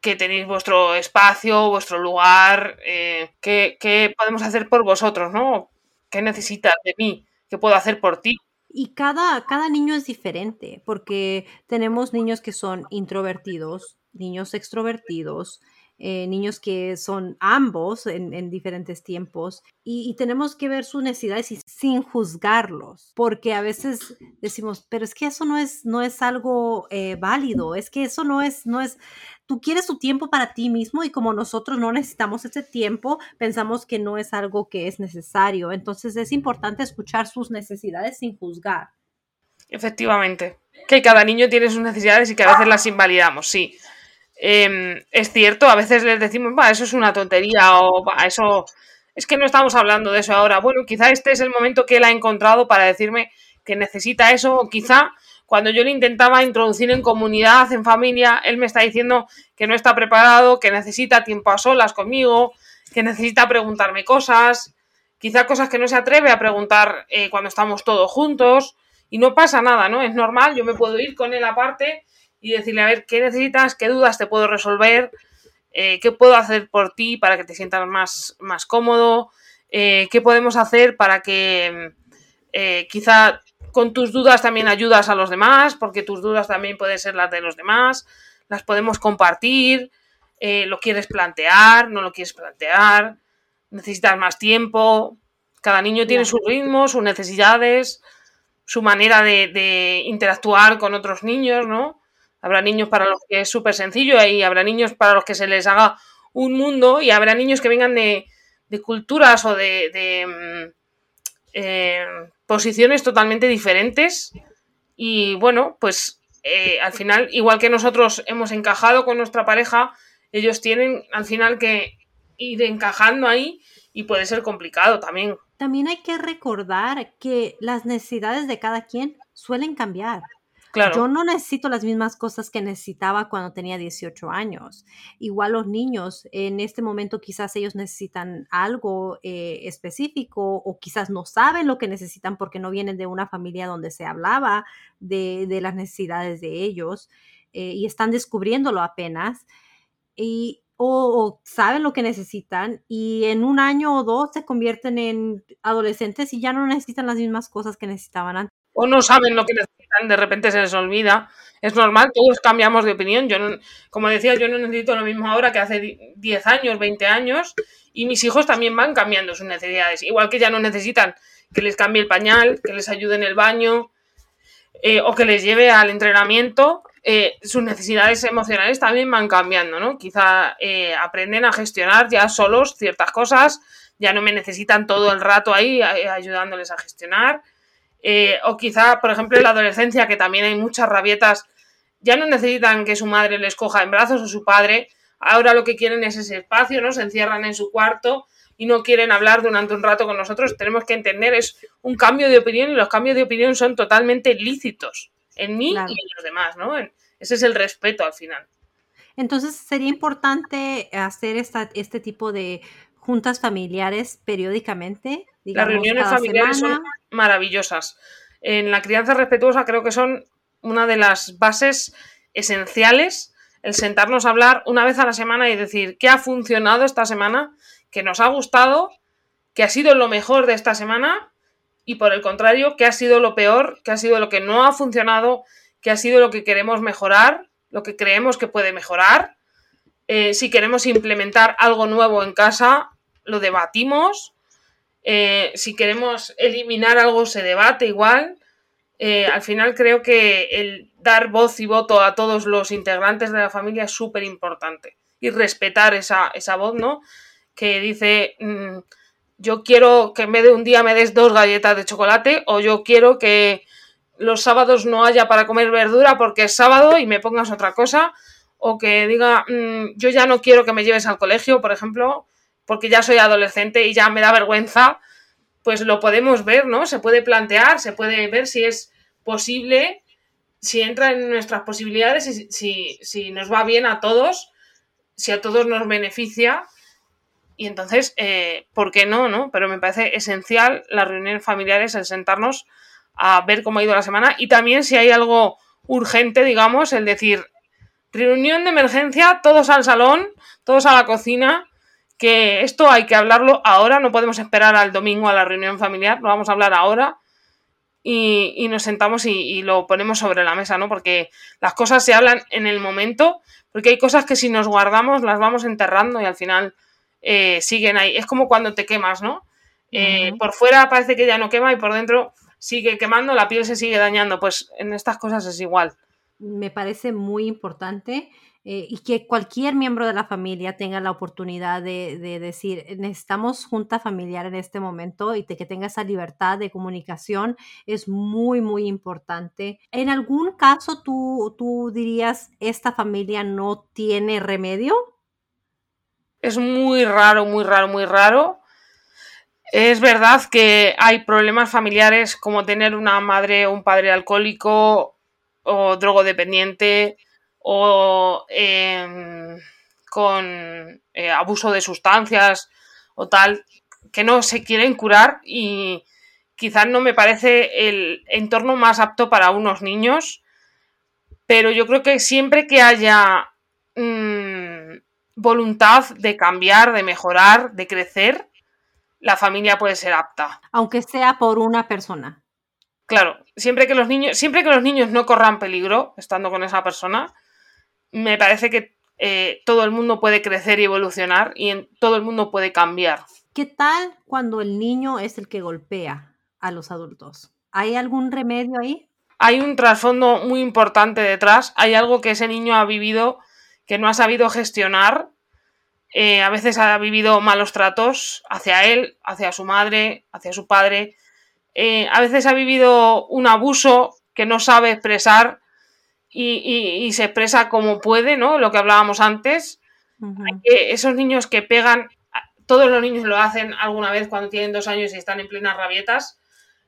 que tenéis vuestro espacio, vuestro lugar, eh, ¿qué, ¿qué, podemos hacer por vosotros, ¿no? ¿Qué necesitas de mí? ¿Qué puedo hacer por ti? Y cada, cada niño es diferente, porque tenemos niños que son introvertidos, niños extrovertidos, eh, niños que son ambos en, diferentes tiempos y, tenemos que ver sus necesidades sin juzgarlos, porque a veces decimos, pero es que eso no es, no es algo eh, válido, es que eso no es, no es, tú quieres tu tiempo para ti mismo y como nosotros no necesitamos ese tiempo, pensamos que no es algo que es necesario. Entonces es importante escuchar sus necesidades sin juzgar. Efectivamente, que cada niño tiene sus necesidades y que a veces las invalidamos, sí. Em, es cierto, a veces les decimos, va, eso es una tontería o va, eso es que no estamos hablando de eso ahora. Bueno, quizá este es el momento que él ha encontrado para decirme que necesita eso, o quizá cuando yo le intentaba introducir en comunidad, en familia, él me está diciendo que no está preparado, que necesita tiempo a solas conmigo, que necesita preguntarme cosas, quizá cosas que no se atreve a preguntar eh, cuando estamos todos juntos, y no pasa nada, ¿no? Es normal, yo me puedo ir con él aparte y decirle, a ver, ¿qué necesitas? ¿Qué dudas te puedo resolver? Eh, ¿Qué puedo hacer por ti para que te sientas más, más cómodo? Eh, ¿Qué podemos hacer para que eh, quizá con tus dudas también ayudas a los demás? Porque tus dudas también pueden ser las de los demás, las podemos compartir, lo quieres plantear, no lo quieres plantear, necesitas más tiempo, cada niño tiene su ritmo, sus necesidades, su manera de, de interactuar con otros niños, ¿no? Habrá niños para los que es súper sencillo y habrá niños para los que se les haga un mundo y habrá niños que vengan de, culturas o de, mm, eh, posiciones totalmente diferentes. Y bueno, pues eh, al final, igual que nosotros hemos encajado con nuestra pareja, ellos tienen al final que ir encajando ahí y puede ser complicado también. También hay que recordar que las necesidades de cada quien suelen cambiar. Yo no necesito las mismas cosas que necesitaba cuando tenía 18 años. Igual los niños, en este momento quizás ellos necesitan algo eh, específico o quizás no saben lo que necesitan porque no vienen de una familia donde se hablaba de, las necesidades de ellos eh, y están descubriéndolo apenas. Y, o, saben lo que necesitan y en un año o dos se convierten en adolescentes y ya no necesitan las mismas cosas que necesitaban antes o no saben lo que necesitan, de repente se les olvida. Es normal, todos cambiamos de opinión. Yo, como decía, yo no necesito lo mismo ahora que hace 10 años, 20 años, y mis hijos también van cambiando sus necesidades. Igual que ya no necesitan que les cambie el pañal, que les ayude en el baño eh, o que les lleve al entrenamiento, eh, sus necesidades emocionales también van cambiando, ¿no? Quizá eh, aprenden a gestionar ya solos ciertas cosas, ya no me necesitan todo el rato ahí ayudándoles a gestionar. Eh, o quizá, por ejemplo, en la adolescencia, que también hay muchas rabietas, ya no necesitan que su madre les coja en brazos o su padre, ahora lo que quieren es ese espacio, ¿no? Se encierran en su cuarto y no quieren hablar durante un rato con nosotros. Tenemos que entender, es un cambio de opinión y los cambios de opinión son totalmente lícitos en mí y en los demás, ¿no? Ese es el respeto al final. Entonces sería importante hacer esta, este tipo de juntas familiares periódicamente. Las reuniones familiares son maravillosas. En la crianza respetuosa creo que son una de las bases esenciales el sentarnos a hablar una vez a la semana y decir qué ha funcionado esta semana, qué nos ha gustado, qué ha sido lo mejor de esta semana y por el contrario, qué ha sido lo peor, qué ha sido lo que no ha funcionado, qué ha sido lo que queremos mejorar, lo que creemos que puede mejorar. Eh, si queremos implementar algo nuevo en casa, lo debatimos. Eh, si queremos eliminar algo, se debate igual. Eh, al final creo que el dar voz y voto a todos los integrantes de la familia es súper importante. Y respetar esa, voz, ¿no? Que dice, mm, yo quiero que en vez de un día me des dos galletas de chocolate o yo quiero que los sábados no haya para comer verdura porque es sábado y me pongas otra cosa o que diga, mm, yo ya no quiero que me lleves al colegio, por ejemplo, porque ya soy adolescente y ya me da vergüenza, pues lo podemos ver, ¿no? Se puede plantear, se puede ver si es posible si entra en nuestras posibilidades y si, si nos va bien a todos, si a todos nos beneficia. Y entonces, eh, ¿por qué no, no? Pero me parece esencial las reuniones familiares, el sentarnos a ver cómo ha ido la semana y también si hay algo urgente, digamos, el decir, reunión de emergencia, todos al salón, todos a la cocina, que esto hay que hablarlo ahora, no podemos esperar al domingo a la reunión familiar, lo vamos a hablar ahora y, nos sentamos y, lo ponemos sobre la mesa, ¿no? Porque las cosas se hablan en el momento, porque hay cosas que si nos guardamos las vamos enterrando y al final eh, siguen ahí. Es como cuando te quemas, ¿no? Eh, por fuera parece que ya no quema y por dentro sigue quemando, la piel se sigue dañando. Pues en estas cosas es igual. Me parece muy importante eh, y que cualquier miembro de la familia tenga la oportunidad de, decir, necesitamos junta familiar en este momento y de que tenga esa libertad de comunicación es muy, muy importante. ¿En algún caso tú, tú dirías, esta familia no tiene remedio? Es muy raro, muy raro, muy raro. Es verdad que hay problemas familiares como tener una madre o un padre alcohólico o drogodependiente o em, con eh, abuso de sustancias o tal, que no se quieren curar y quizás no me parece el entorno más apto para unos niños, pero yo creo que siempre que haya mm, voluntad de cambiar, de mejorar, de crecer, la familia puede ser apta. Aunque sea por una persona. Claro, siempre que los niños, siempre que los niños no corran peligro estando con esa persona, me parece que eh, todo el mundo puede crecer y evolucionar y en, todo el mundo puede cambiar. ¿Qué tal cuando el niño es el que golpea a los adultos? ¿Hay algún remedio ahí? Hay un trasfondo muy importante detrás. Hay algo que ese niño ha vivido que no ha sabido gestionar. Eh, a veces ha vivido malos tratos hacia él, hacia su madre, hacia su padre. Eh, a veces ha vivido un abuso que no sabe expresar y, se expresa como puede, ¿no? Lo que hablábamos antes. esos niños que pegan, todos los niños lo hacen alguna vez cuando tienen dos años y están en plenas rabietas,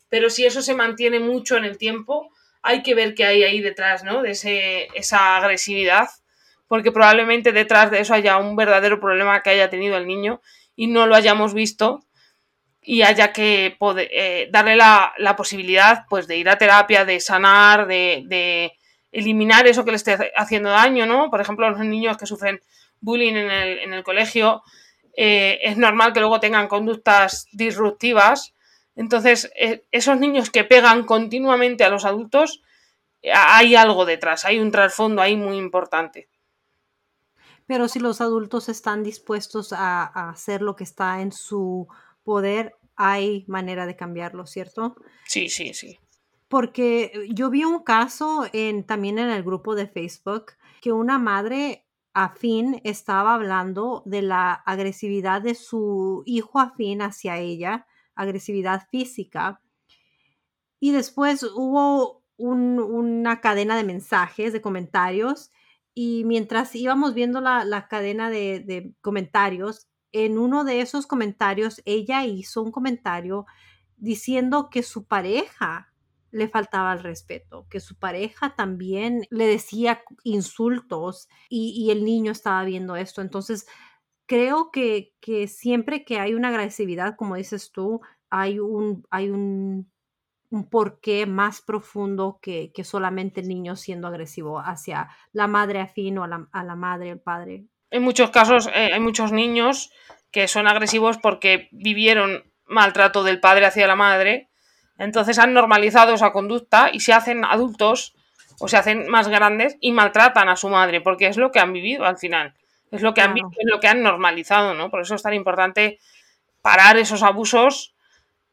pero si eso se mantiene mucho en el tiempo, hay que ver qué hay ahí detrás, ¿no? De ese, esa agresividad, porque probablemente detrás de eso haya un verdadero problema que haya tenido el niño y no lo hayamos visto y haya que poder, eh, darle la, la, posibilidad pues de ir a terapia, de sanar, de, eliminar eso que le esté haciendo daño, ¿no? Por ejemplo, los niños que sufren bullying en el, colegio, eh, es normal que luego tengan conductas disruptivas. Entonces, eh, esos niños que pegan continuamente a los adultos, eh, hay algo detrás, hay un trasfondo ahí muy importante. Pero si los adultos están dispuestos a, a hacer lo que está en su poder, hay manera de cambiarlo, ¿cierto? Sí, sí, sí porque yo vi un caso también en el grupo de Facebook que una madre afín estaba hablando de la agresividad de su hijo afín hacia ella, agresividad física. Y después hubo una cadena de mensajes, de comentarios, y mientras íbamos viendo la, cadena de, de comentarios, en uno de esos comentarios ella hizo un comentario diciendo que su pareja le faltaba el respeto, que su pareja también le decía insultos y, el niño estaba viendo esto. Entonces, creo que, que, siempre que hay una agresividad, como dices tú, hay un, hay un, un porqué más profundo que, que, solamente el niño siendo agresivo hacia la madre afín o a la, a la madre, el padre. En muchos casos eh, hay muchos niños que son agresivos porque vivieron maltrato del padre hacia la madre entonces han normalizado esa conducta y se hacen adultos o se hacen más grandes y maltratan a su madre, porque es lo que han vivido al final. Es lo que han vivido, es lo que han normalizado, ¿no? Por eso es tan importante parar esos abusos,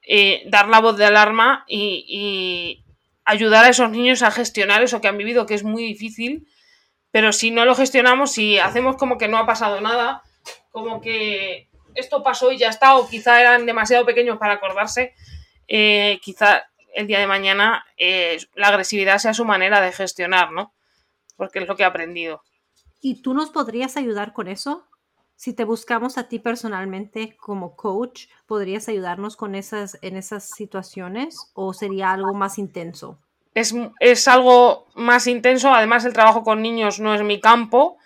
eh, dar la voz de alarma y, ayudar a esos niños a gestionar eso que han vivido, que es muy difícil. Pero si no lo gestionamos, si hacemos como que no ha pasado nada, como que esto pasó y ya está, o quizá eran demasiado pequeños para acordarse, eh, quizá el día de mañana eh, la agresividad sea su manera de gestionar, ¿no? Porque es lo que he aprendido. ¿Y tú nos podrías ayudar con eso? Si te buscamos a ti personalmente como coach, ¿podrías ayudarnos con esas, en esas situaciones o sería algo más intenso? es, es, algo más intenso. Además, el trabajo con niños no es mi campo.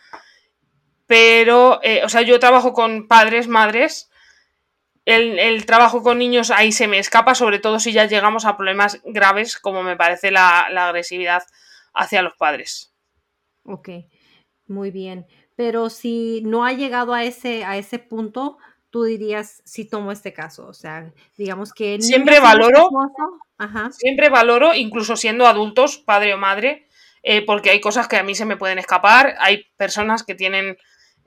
Pero, eh, o sea, yo trabajo con padres, madres. El, trabajo con niños ahí se me escapa, sobre todo si ya llegamos a problemas graves, como me parece la, la agresividad hacia los padres. Ok, muy bien. Pero si no ha llegado a ese, a ese punto, tú dirías si tomo este caso? O sea, digamos que... Siempre valoro, siempre valoro, incluso siendo adultos, padre o madre, eh, porque hay cosas que a mí se me pueden escapar, hay personas que tienen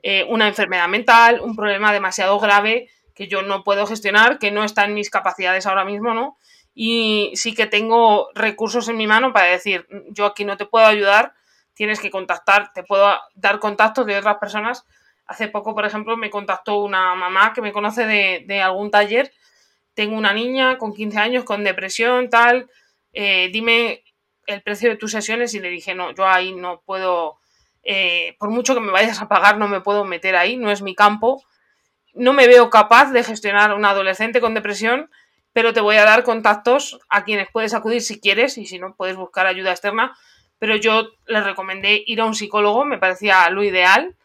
eh, una enfermedad mental, un problema demasiado grave que yo no puedo gestionar, que no está en mis capacidades ahora mismo, ¿no? Y sí que tengo recursos en mi mano para decir, yo aquí no te puedo ayudar, tienes que contactar, te puedo dar contactos de otras personas Hace poco, por ejemplo, me contactó una mamá que me conoce de, algún taller. Tengo una niña con 15 años con depresión, tal. Eh, dime el precio de tus sesiones y le dije, no, yo ahí no puedo, eh, por mucho que me vayas a pagar, no me puedo meter ahí, no es mi campo. No me veo capaz de gestionar a un adolescente con depresión, pero te voy a dar contactos a quienes puedes acudir si quieres y si no, puedes buscar ayuda externa. Pero yo le recomendé ir a un psicólogo, me parecía lo ideal.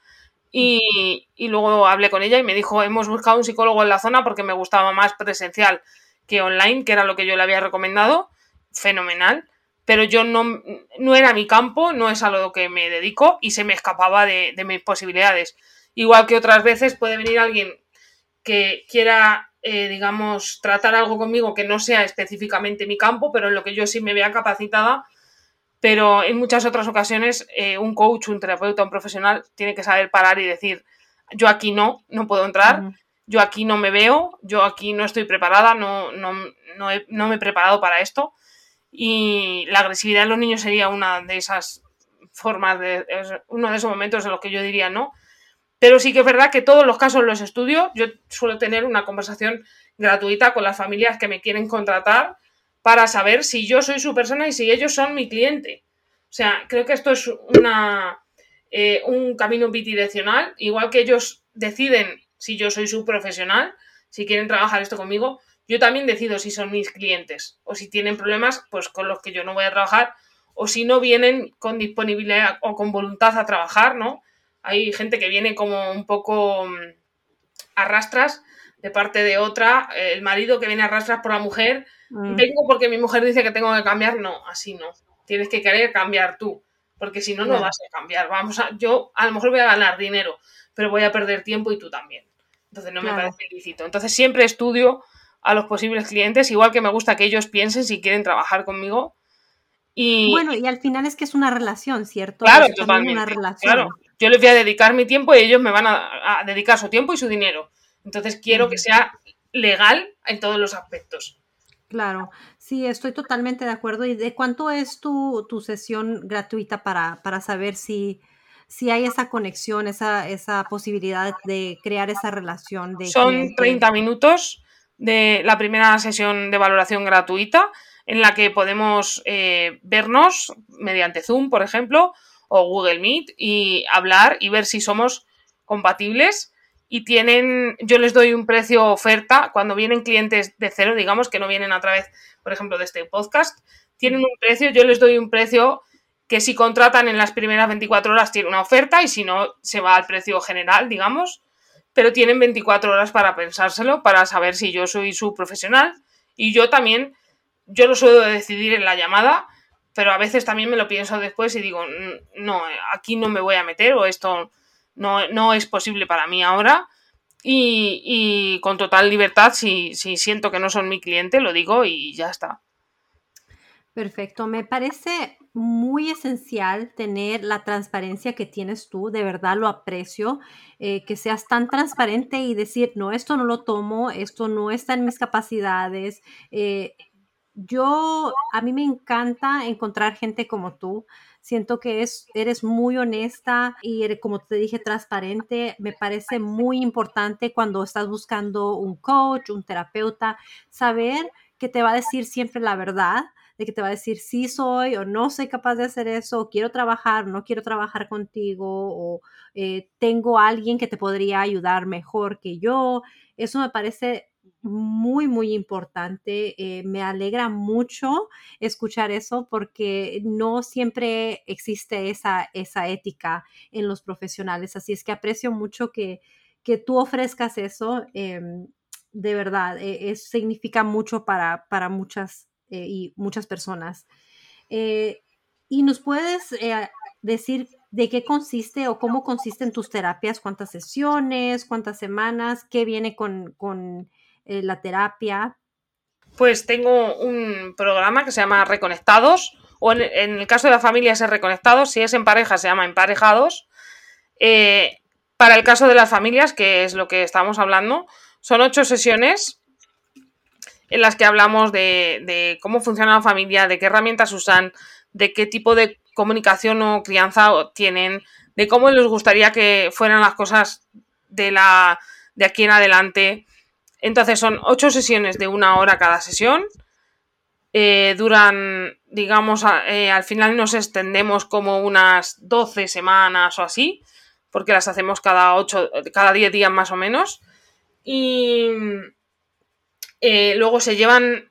Y, luego hablé con ella y me dijo, hemos buscado un psicólogo en la zona porque me gustaba más presencial que online, que era lo que yo le había recomendado. Fenomenal. Pero yo no, no era mi campo, no es a lo que me dedico y se me escapaba de, mis posibilidades. Igual que otras veces puede venir alguien que quiera, eh, digamos, tratar algo conmigo que no sea específicamente mi campo, pero en lo que yo sí me vea capacitada pero en muchas otras ocasiones eh, un coach, un terapeuta, un profesional tiene que saber parar y decir, yo aquí no, no puedo entrar, yo aquí no me veo, yo aquí no estoy preparada, no, no, no, no me he preparado para esto. Y la agresividad en los niños sería una de esas formas, de, uno de esos momentos en los que yo diría no. Pero sí que es verdad que todos los casos los estudio. Yo suelo tener una conversación gratuita con las familias que me quieren contratar para saber si yo soy su persona y si ellos son mi cliente. O sea, creo que esto es una, eh, un camino bidireccional, igual que ellos deciden si yo soy su profesional, si quieren trabajar esto conmigo, yo también decido si son mis clientes o si tienen problemas pues con los que yo no voy a trabajar o si no vienen con disponibilidad o con voluntad a trabajar, ¿no? Hay gente que viene como un poco mm, arrastras de parte de otra, el marido que viene arrastras por la mujer Mm. Vengo porque mi mujer dice que tengo que cambiar. No, así no. Tienes que querer cambiar tú. Porque si no, no vas a cambiar. Vamos a, yo a lo mejor voy a ganar dinero, pero voy a perder tiempo y tú también. Entonces no me parece ilícito. Entonces siempre estudio a los posibles clientes, igual que me gusta que ellos piensen si quieren trabajar conmigo. Y, bueno, y al final es que es una relación, ¿cierto? Claro, totalmente. Una relación. Claro, yo les voy a dedicar mi tiempo y ellos me van a, dedicar su tiempo y su dinero. Entonces quiero que sea legal en todos los aspectos. Claro, sí, estoy totalmente de acuerdo. ¿Y de cuánto es tu, tu sesión gratuita para, para saber si, si hay esa conexión, esa, esa posibilidad de crear esa relación? De Son 30 minutos de la primera sesión de valoración gratuita en la que podemos eh, vernos mediante Zoom, por ejemplo, o Google Meet y hablar y ver si somos compatibles. Y tienen, yo les doy un precio oferta cuando vienen clientes de cero, digamos, que no vienen a través, por ejemplo, de este podcast, tienen un precio, yo les doy un precio que si contratan en las primeras 24 horas tiene una oferta y si no se va al precio general, digamos, pero tienen 24 horas para pensárselo, para saber si yo soy su profesional. Y yo también, yo lo suelo decidir en la llamada, pero a veces también me lo pienso después y digo, no, aquí no me voy a meter o esto no, es posible para mí ahora. Y, con total libertad, si, si siento que no son mi cliente, lo digo y ya está. Perfecto, me parece muy esencial tener la transparencia que tienes tú, de verdad lo aprecio, eh, que seas tan transparente y decir, no, esto no lo tomo, esto no está en mis capacidades. Eh, yo, a mí me encanta encontrar gente como tú, Siento que es, eres muy honesta y eres, como te dije, transparente. Me parece muy importante cuando estás buscando un coach, un terapeuta, saber que te va a decir siempre la verdad, de que te va a decir sí soy o no soy capaz de hacer eso, quiero trabajar, no quiero trabajar contigo, o eh, tengo alguien que te podría ayudar mejor que yo. Eso me parece muy, muy importante. Eh, me alegra mucho escuchar eso porque no siempre existe esa, esa ética en los profesionales. Así es que aprecio mucho que, que tú ofrezcas eso. Em, de verdad, eh, significa mucho para, para muchas eh, y muchas personas. ¿Y nos puedes decir de qué consiste o cómo consisten tus terapias? ¿Cuántas sesiones? ¿Cuántas semanas? ¿Qué viene con eh, la terapia? Pues tengo un programa que se llama Reconectados, o en, el caso de la familia es Reconectados, si es en pareja se llama Emparejados. Eh, para el caso de las familias, que es lo que estamos hablando, son ocho sesiones en las que hablamos de, de, cómo funciona la familia, de qué herramientas usan, de qué tipo de comunicación o crianza tienen, de cómo les gustaría que fueran las cosas de, la, de aquí en adelante. Entonces son ocho sesiones de una hora cada sesión. Eh, duran, digamos, eh, al final nos extendemos como unas 12 semanas o así, porque las hacemos cada 8, cada 10 días más o menos. Y eh, luego se llevan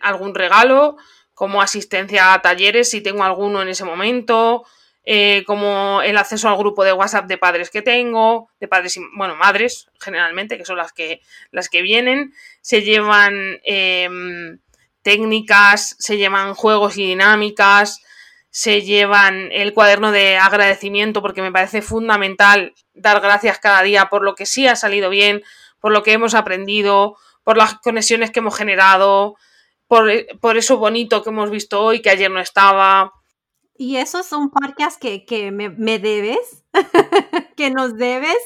algún regalo, como asistencia a talleres, si tengo alguno en ese momento, eh, como el acceso al grupo de WhatsApp de padres que tengo, de padres, y, bueno, madres generalmente, que son las que, las que vienen, se llevan em, técnicas, se llevan juegos y dinámicas, se llevan el cuaderno de agradecimiento porque me parece fundamental dar gracias cada día por lo que sí ha salido bien, por lo que hemos aprendido, por las conexiones que hemos generado, por, por eso bonito que hemos visto hoy que ayer no estaba, y esos son podcast que, que me, me, debes, que nos debes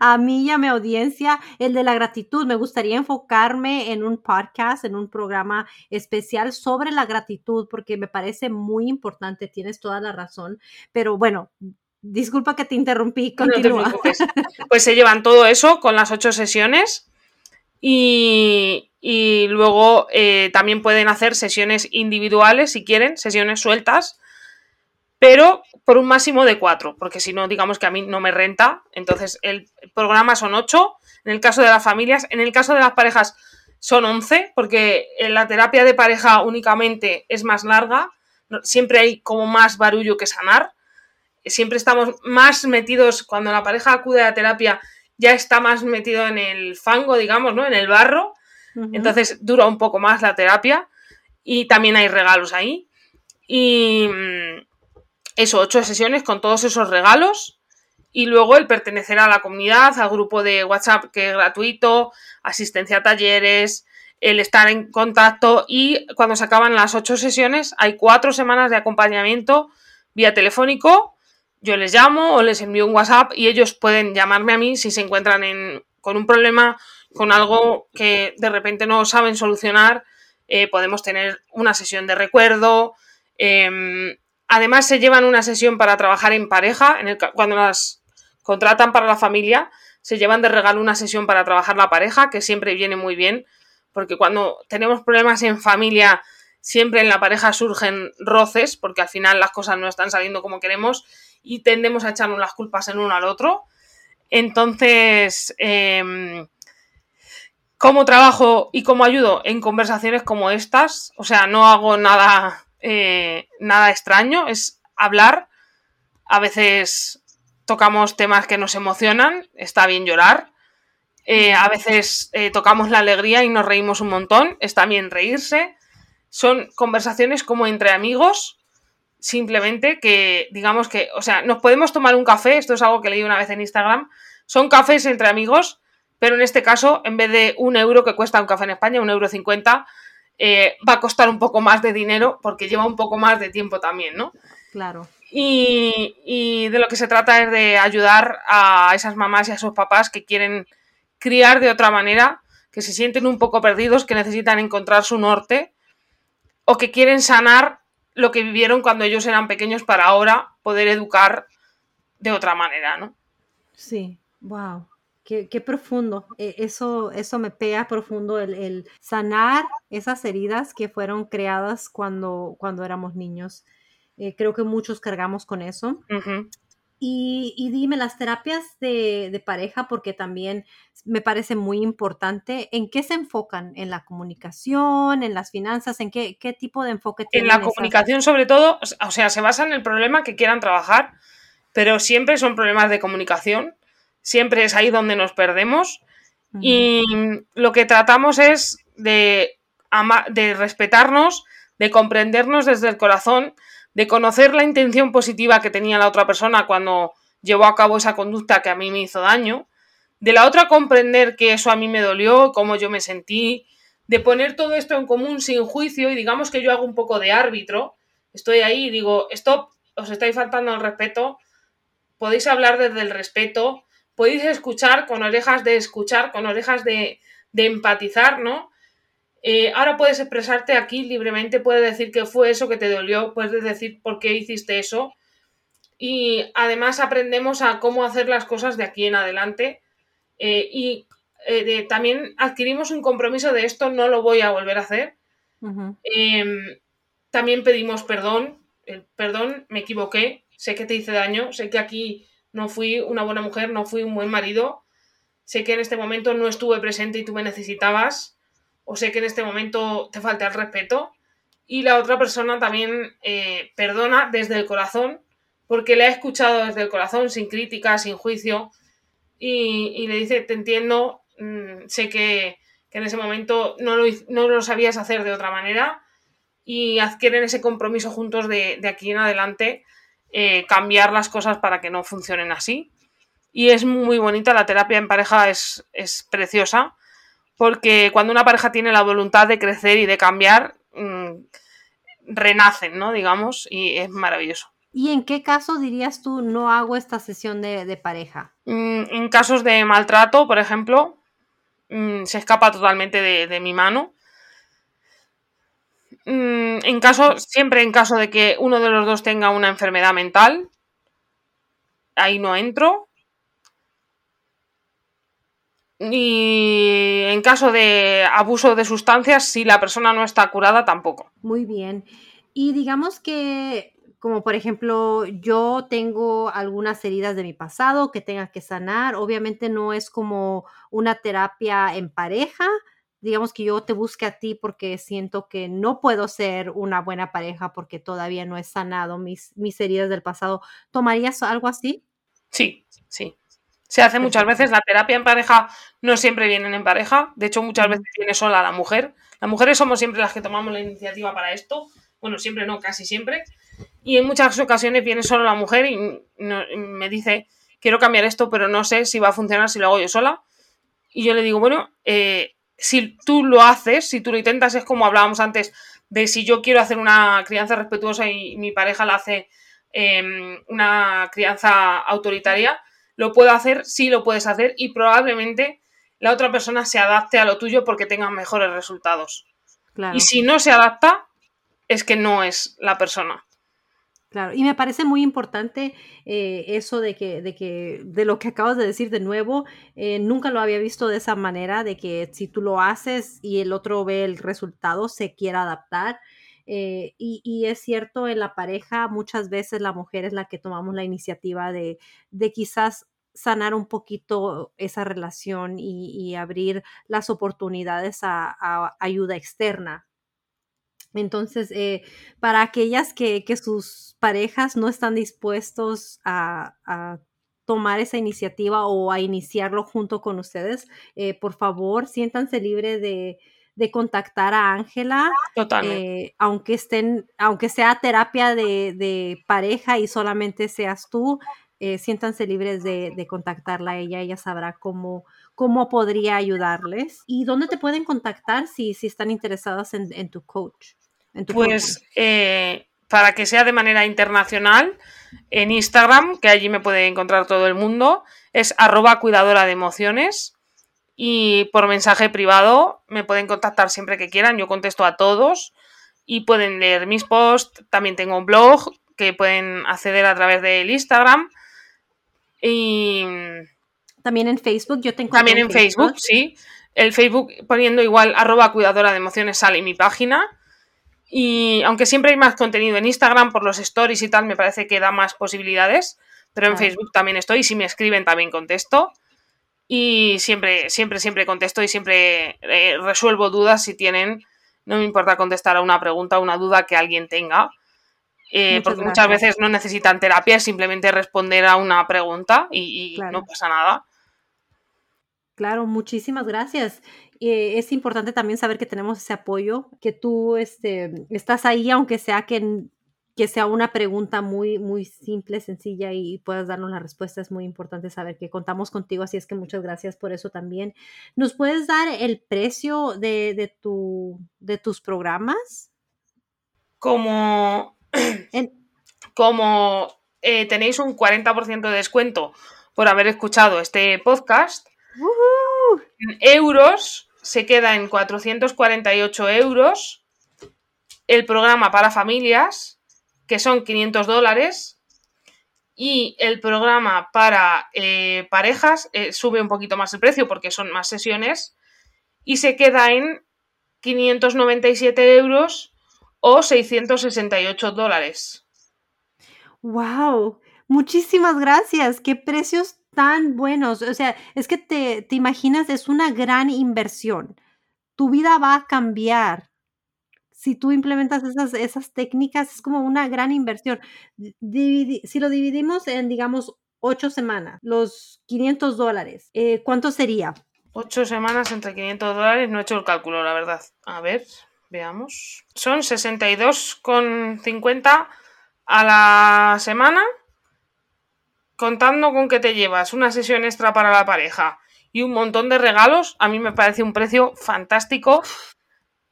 a mí y a mi audiencia, el de la gratitud. Me gustaría enfocarme en un podcast, en un programa especial sobre la gratitud, porque me parece muy importante, tienes toda la razón. Pero bueno, disculpa que te interrumpí, continúa. pues se llevan todo eso con las ocho sesiones y, y luego eh, también pueden hacer sesiones individuales si quieren, sesiones sueltas pero por un máximo de cuatro, porque si no, digamos que a mí no me renta. Entonces, el programa son ocho, en el caso de las familias, en el caso de las parejas son once, porque en la terapia de pareja únicamente es más larga, siempre hay como más barullo que sanar, siempre estamos más metidos, cuando la pareja acude a la terapia, ya está más metido en el fango, digamos, ¿no? En el barro, entonces dura un poco más la terapia y también hay regalos ahí. Y mm, eso, ocho sesiones con todos esos regalos y luego el pertenecer a la comunidad, al grupo de WhatsApp que es gratuito, asistencia a talleres, el estar en contacto y cuando se acaban las ocho sesiones hay cuatro semanas de acompañamiento vía telefónico. Yo les llamo o les envío un WhatsApp y ellos pueden llamarme a mí si se encuentran con un problema, con algo que de repente no saben solucionar. Eh, podemos tener una sesión de recuerdo, em, Además, se llevan una sesión para trabajar en pareja, cuando las contratan para la familia, se llevan de regalo una sesión para trabajar la pareja, que siempre viene muy bien, porque cuando tenemos problemas en familia, siempre en la pareja surgen roces, porque al final las cosas no están saliendo como queremos y tendemos a echarnos las culpas en uno al otro. Entonces, eh, ¿cómo trabajo y cómo ayudo en conversaciones como estas? O sea, no hago nada eh, nada extraño, es hablar. A veces tocamos temas que nos emocionan, está bien llorar. Eh, a veces eh, tocamos la alegría y nos reímos un montón, está bien reírse. Son conversaciones como entre amigos, simplemente que digamos que, o sea, nos podemos tomar un café, esto es algo que leí una vez en Instagram, son cafés entre amigos, pero en este caso, en vez de un euro que cuesta un café en España, un euro cincuenta, eh, va a costar un poco más de dinero porque lleva un poco más de tiempo también, ¿no? Claro. Y, de lo que se trata es de ayudar a esas mamás y a esos papás que quieren criar de otra manera, que se sienten un poco perdidos, que necesitan encontrar su norte o que quieren sanar lo que vivieron cuando ellos eran pequeños para ahora poder educar de otra manera, ¿no? Sí, wow. Qué, profundo. E, eso, eso me pega profundo el, sanar esas heridas que fueron creadas cuando, cuando éramos niños. Eh, creo que muchos cargamos con eso. Y, dime, las terapias de, pareja, porque también me parece muy importante, ¿en qué se enfocan? ¿En la comunicación, en las finanzas? ¿En qué, tipo de enfoque tienen? En la comunicación sobre todo, o sea, se basa en el problema que quieran trabajar, pero siempre son problemas de comunicación, siempre es ahí donde nos perdemos. Y lo que tratamos es de, de respetarnos, de comprendernos desde el corazón, de conocer la intención positiva que tenía la otra persona cuando llevó a cabo esa conducta que a mí me hizo daño, de la otra comprender que eso a mí me dolió, cómo yo me sentí, de poner todo esto en común sin juicio y digamos que yo hago un poco de árbitro, estoy ahí y digo, stop, os estáis faltando el respeto, podéis hablar desde el respeto, podéis escuchar con orejas de escuchar, con orejas de, de empatizar, ¿no? Eh, ahora puedes expresarte aquí libremente, puedes decir que fue eso que te dolió, puedes decir por qué hiciste eso. Y además aprendemos a cómo hacer las cosas de aquí en adelante. Eh, y eh, también adquirimos un compromiso de esto, no lo voy a volver a hacer. Em, también pedimos perdón. perdón, me equivoqué, sé que te hice daño, sé que aquí no fui una buena mujer, no fui un buen marido, sé que en este momento no estuve presente y tú me necesitabas o sé que en este momento te falta el respeto. Y la otra persona también eh, perdona desde el corazón porque le ha escuchado desde el corazón sin crítica, sin juicio y, le dice te entiendo, mm, sé que, en ese momento no lo, no lo, sabías hacer de otra manera y adquieren ese compromiso juntos de, aquí en adelante eh, cambiar las cosas para que no funcionen así. Y es muy bonita, la terapia en pareja es, es preciosa porque cuando una pareja tiene la voluntad de crecer y de cambiar, mm, renacen, ¿no? Digamos, y es maravilloso. ¿Y en qué caso dirías tú no hago esta sesión de, pareja? Mm, en casos de maltrato, por ejemplo, mm, se escapa totalmente de, mi mano. En caso, siempre en caso de que uno de los dos tenga una enfermedad mental, ahí no entro. Y en caso de abuso de sustancias, si la persona no está curada, tampoco. Muy bien. Y digamos que, como por ejemplo, yo tengo algunas heridas de mi pasado que tenga que sanar. Obviamente no es como una terapia en pareja. Digamos que yo te busque a ti porque siento que no puedo ser una buena pareja porque todavía no he sanado mis, mis heridas del pasado. ¿Tomarías algo así? Sí, sí. Se hace muchas veces, la terapia en pareja no siempre vienen en pareja, de hecho muchas veces viene sola la mujer. Las mujeres somos siempre las que tomamos la iniciativa para esto, bueno, siempre no, casi siempre. Y en muchas ocasiones viene solo la mujer y, me dice, quiero cambiar esto, pero no sé si va a funcionar si lo hago yo sola. Y yo le digo, bueno, eh, si tú lo haces, si tú lo intentas, es como hablábamos antes de si yo quiero hacer una crianza respetuosa y mi pareja la hace em, una crianza autoritaria, lo puedo hacer, sí lo puedes hacer y probablemente la otra persona se adapte a lo tuyo porque tenga mejores resultados. Y si no se adapta, es que no es la persona. Claro, y me parece muy importante eh, eso de que, de que, de lo que acabas de decir de nuevo, eh, nunca lo había visto de esa manera, de que si tú lo haces y el otro ve el resultado, se quiera adaptar. Eh, y, es cierto, en la pareja muchas veces la mujer es la que tomamos la iniciativa de, de quizás sanar un poquito esa relación y, abrir las oportunidades a, ayuda externa. Entonces, eh, para aquellas que, sus parejas no están dispuestos a, tomar esa iniciativa o a iniciarlo junto con ustedes, eh, por favor, siéntanse libre de, de contactar a Ángela, eh, aunque estén, aunque sea terapia de, pareja y solamente seas tú, eh, siéntanse libres de, contactarla. A ella, ella sabrá cómo, cómo podría ayudarles. ¿Y dónde te pueden contactar si, si están interesadas en, tu coach? pues eh, para que sea de manera internacional, en Instagram, que allí me puede encontrar todo el mundo, es arroba cuidadora de emociones y por mensaje privado me pueden contactar siempre que quieran, yo contesto a todos y pueden leer mis posts, también tengo un blog que pueden acceder a través del Instagram y también en Facebook yo tengo también en Facebook. sí el Facebook poniendo igual arroba cuidadora de emociones sale mi página Y aunque siempre hay más contenido en Instagram por los stories y tal, me parece que da más posibilidades. Pero en Facebook también estoy. Si me escriben, también contesto. Y siempre, siempre, siempre contesto y siempre eh, resuelvo dudas si tienen. No me importa contestar a una pregunta o una duda que alguien tenga. Eh, porque muchas veces no necesitan terapia, es simplemente responder a una pregunta y, no pasa nada. Claro, muchísimas gracias. Eh, es importante también saber que tenemos ese apoyo, que tú este, estás ahí, aunque sea que, que sea una pregunta muy, muy simple, sencilla y puedas darnos la respuesta. Es muy importante saber que contamos contigo, así es que muchas gracias por eso también. ¿Nos puedes dar el precio de, tu, de tus programas? Como, como eh, tenéis un 40% de descuento por haber escuchado este podcast, en euros se queda en 448 euros el programa para familias, que son 500 dólares, y el programa para eh, parejas eh, sube un poquito más el precio porque son más sesiones, y se queda en 597 euros o 668 dólares. ¡Wow! Muchísimas gracias. ¿Qué precios tan buenos. O sea, es que te, te imaginas, es una gran inversión. Tu vida va a cambiar. Si tú implementas esas, esas técnicas, es como una gran inversión. si lo dividimos en, digamos, ocho semanas, los 500 dólares, eh, ¿cuánto sería? Ocho semanas entre 500 dólares, no he hecho el cálculo, la verdad. A ver, veamos. Son 62,50 a la semana contando con que te llevas una sesión extra para la pareja y un montón de regalos, a mí me parece un precio fantástico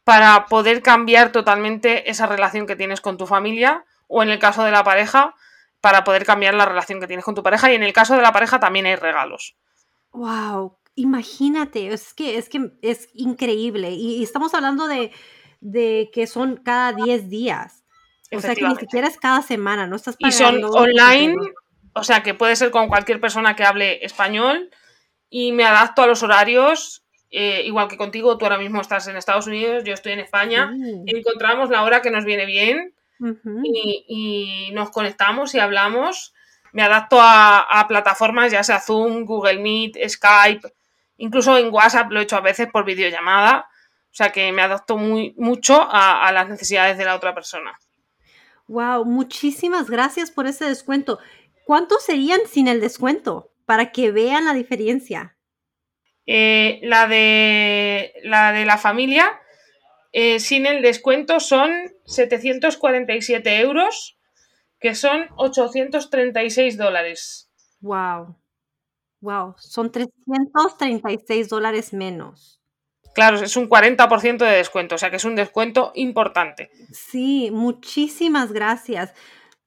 para poder cambiar totalmente esa relación que tienes con tu familia o en el caso de la pareja, para poder cambiar la relación que tienes con tu pareja y en el caso de la pareja también hay regalos. Wow, imagínate, es que es que es increíble y, estamos hablando de, de, que son cada 10 días. O sea que ni siquiera es cada semana, no estás pagando. Y son online o sea que puede ser con cualquier persona que hable español y me adapto a los horarios. Eh, igual que contigo, tú ahora mismo estás en Estados Unidos, yo estoy en España. Mm. Encontramos la hora que nos viene bien y, nos conectamos y hablamos. Me adapto a, plataformas, ya sea Zoom, Google Meet, Skype, incluso en WhatsApp lo he hecho a veces por videollamada. O sea que me adapto muy, mucho a, a las necesidades de la otra persona. Wow, muchísimas gracias por ese descuento. ¿Cuántos serían sin el descuento? Para que vean la diferencia. Eh, la, de, la de la familia, eh, sin el descuento son 747 euros, que son 836 dólares. Wow. Wow, son 336 dólares menos. Claro, es un 40% de descuento, o sea que es un descuento importante. Sí, muchísimas gracias.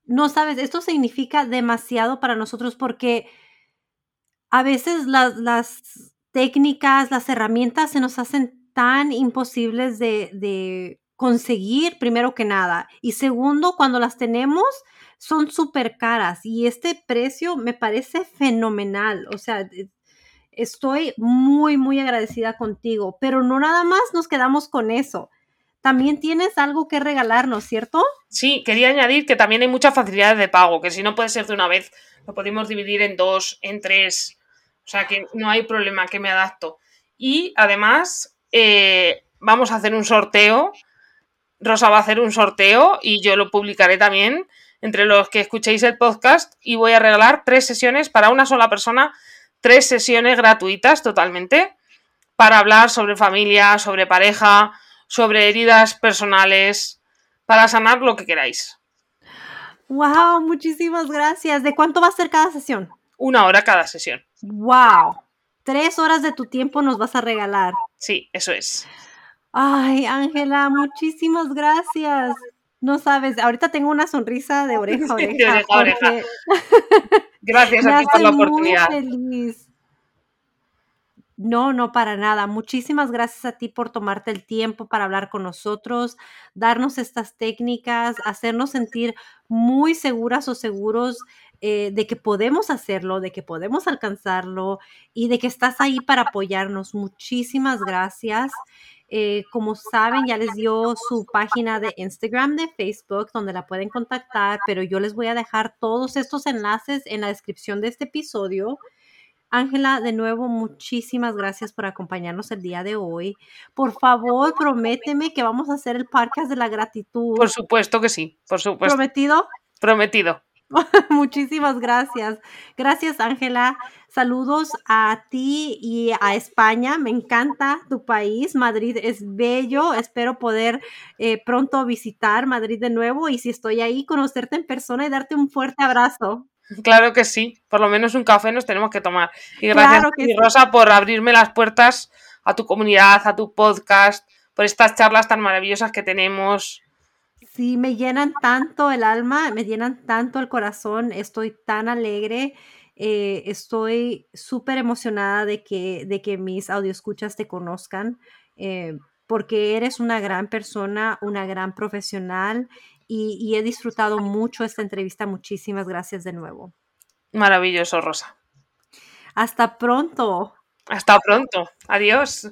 No sabes, esto significa demasiado para nosotros porque a veces las, técnicas, las herramientas se nos hacen tan imposibles de, conseguir, primero que nada. Y segundo, cuando las tenemos, son súper caras. Y este precio me parece fenomenal. O sea, e, estoy muy, muy agradecida contigo. Pero no nada más nos quedamos con eso también tienes algo que regalarnos, ¿cierto? Sí, quería añadir que también hay muchas facilidades de pago, que si no puede ser de una vez, lo podemos dividir en dos, en tres. O sea que no hay problema, que me adapto. Y además, eh, vamos a hacer un sorteo. Rosa va a hacer un sorteo y yo lo publicaré también entre los que escuchéis el podcast y voy a regalar tres sesiones para una sola persona, tres sesiones gratuitas totalmente para hablar sobre familia, sobre pareja, sobre heridas personales, para sanar lo que queráis. ¡Wow! Muchísimas gracias. ¿De cuánto va a ser cada sesión? Una hora cada sesión. ¡Wow! Tres horas de tu tiempo nos vas a regalar. Sí, eso es. Ay, Ángela, muchísimas gracias. No sabes, ahorita tengo una sonrisa de oreja a oreja. Gracias a ti por la oportunidad. Muy feliz. No, no, para nada. Muchísimas gracias a ti por tomarte el tiempo para hablar con nosotros, darnos estas técnicas, hacernos sentir muy seguras o seguros eh, de que podemos hacerlo, de que podemos alcanzarlo y de que estás ahí para apoyarnos. Muchísimas gracias. Eh, como saben, ya les dio su página de Instagram, de Facebook, donde la pueden contactar, pero yo les voy a dejar todos estos enlaces en la descripción de este episodio. Ángela, de nuevo, muchísimas gracias por acompañarnos el día de hoy. Por favor, prométeme que vamos a hacer el podcast de la gratitud. Por supuesto que sí, por supuesto. ¿Prometido? Prometido. Muchísimas gracias. Gracias, Ángela. Saludos a ti y a España. Me encanta tu país. Madrid es bello. Espero poder eh, pronto visitar Madrid de nuevo y si estoy ahí, conocerte en persona y darte un fuerte abrazo. Claro que sí, por lo menos un café nos tenemos que tomar. Y gracias, Rosa, por abrirme las puertas a tu comunidad, a tu podcast, por estas charlas tan maravillosas que tenemos. Sí, me llenan tanto el alma, me llenan tanto el corazón, estoy tan alegre, eh, estoy súper emocionada de que, de que mis escuchas te conozcan, eh, porque eres una gran persona, una gran profesional y, he disfrutado mucho esta entrevista. Muchísimas gracias de nuevo. Maravilloso, Rosa. Hasta pronto. Hasta pronto. Adiós.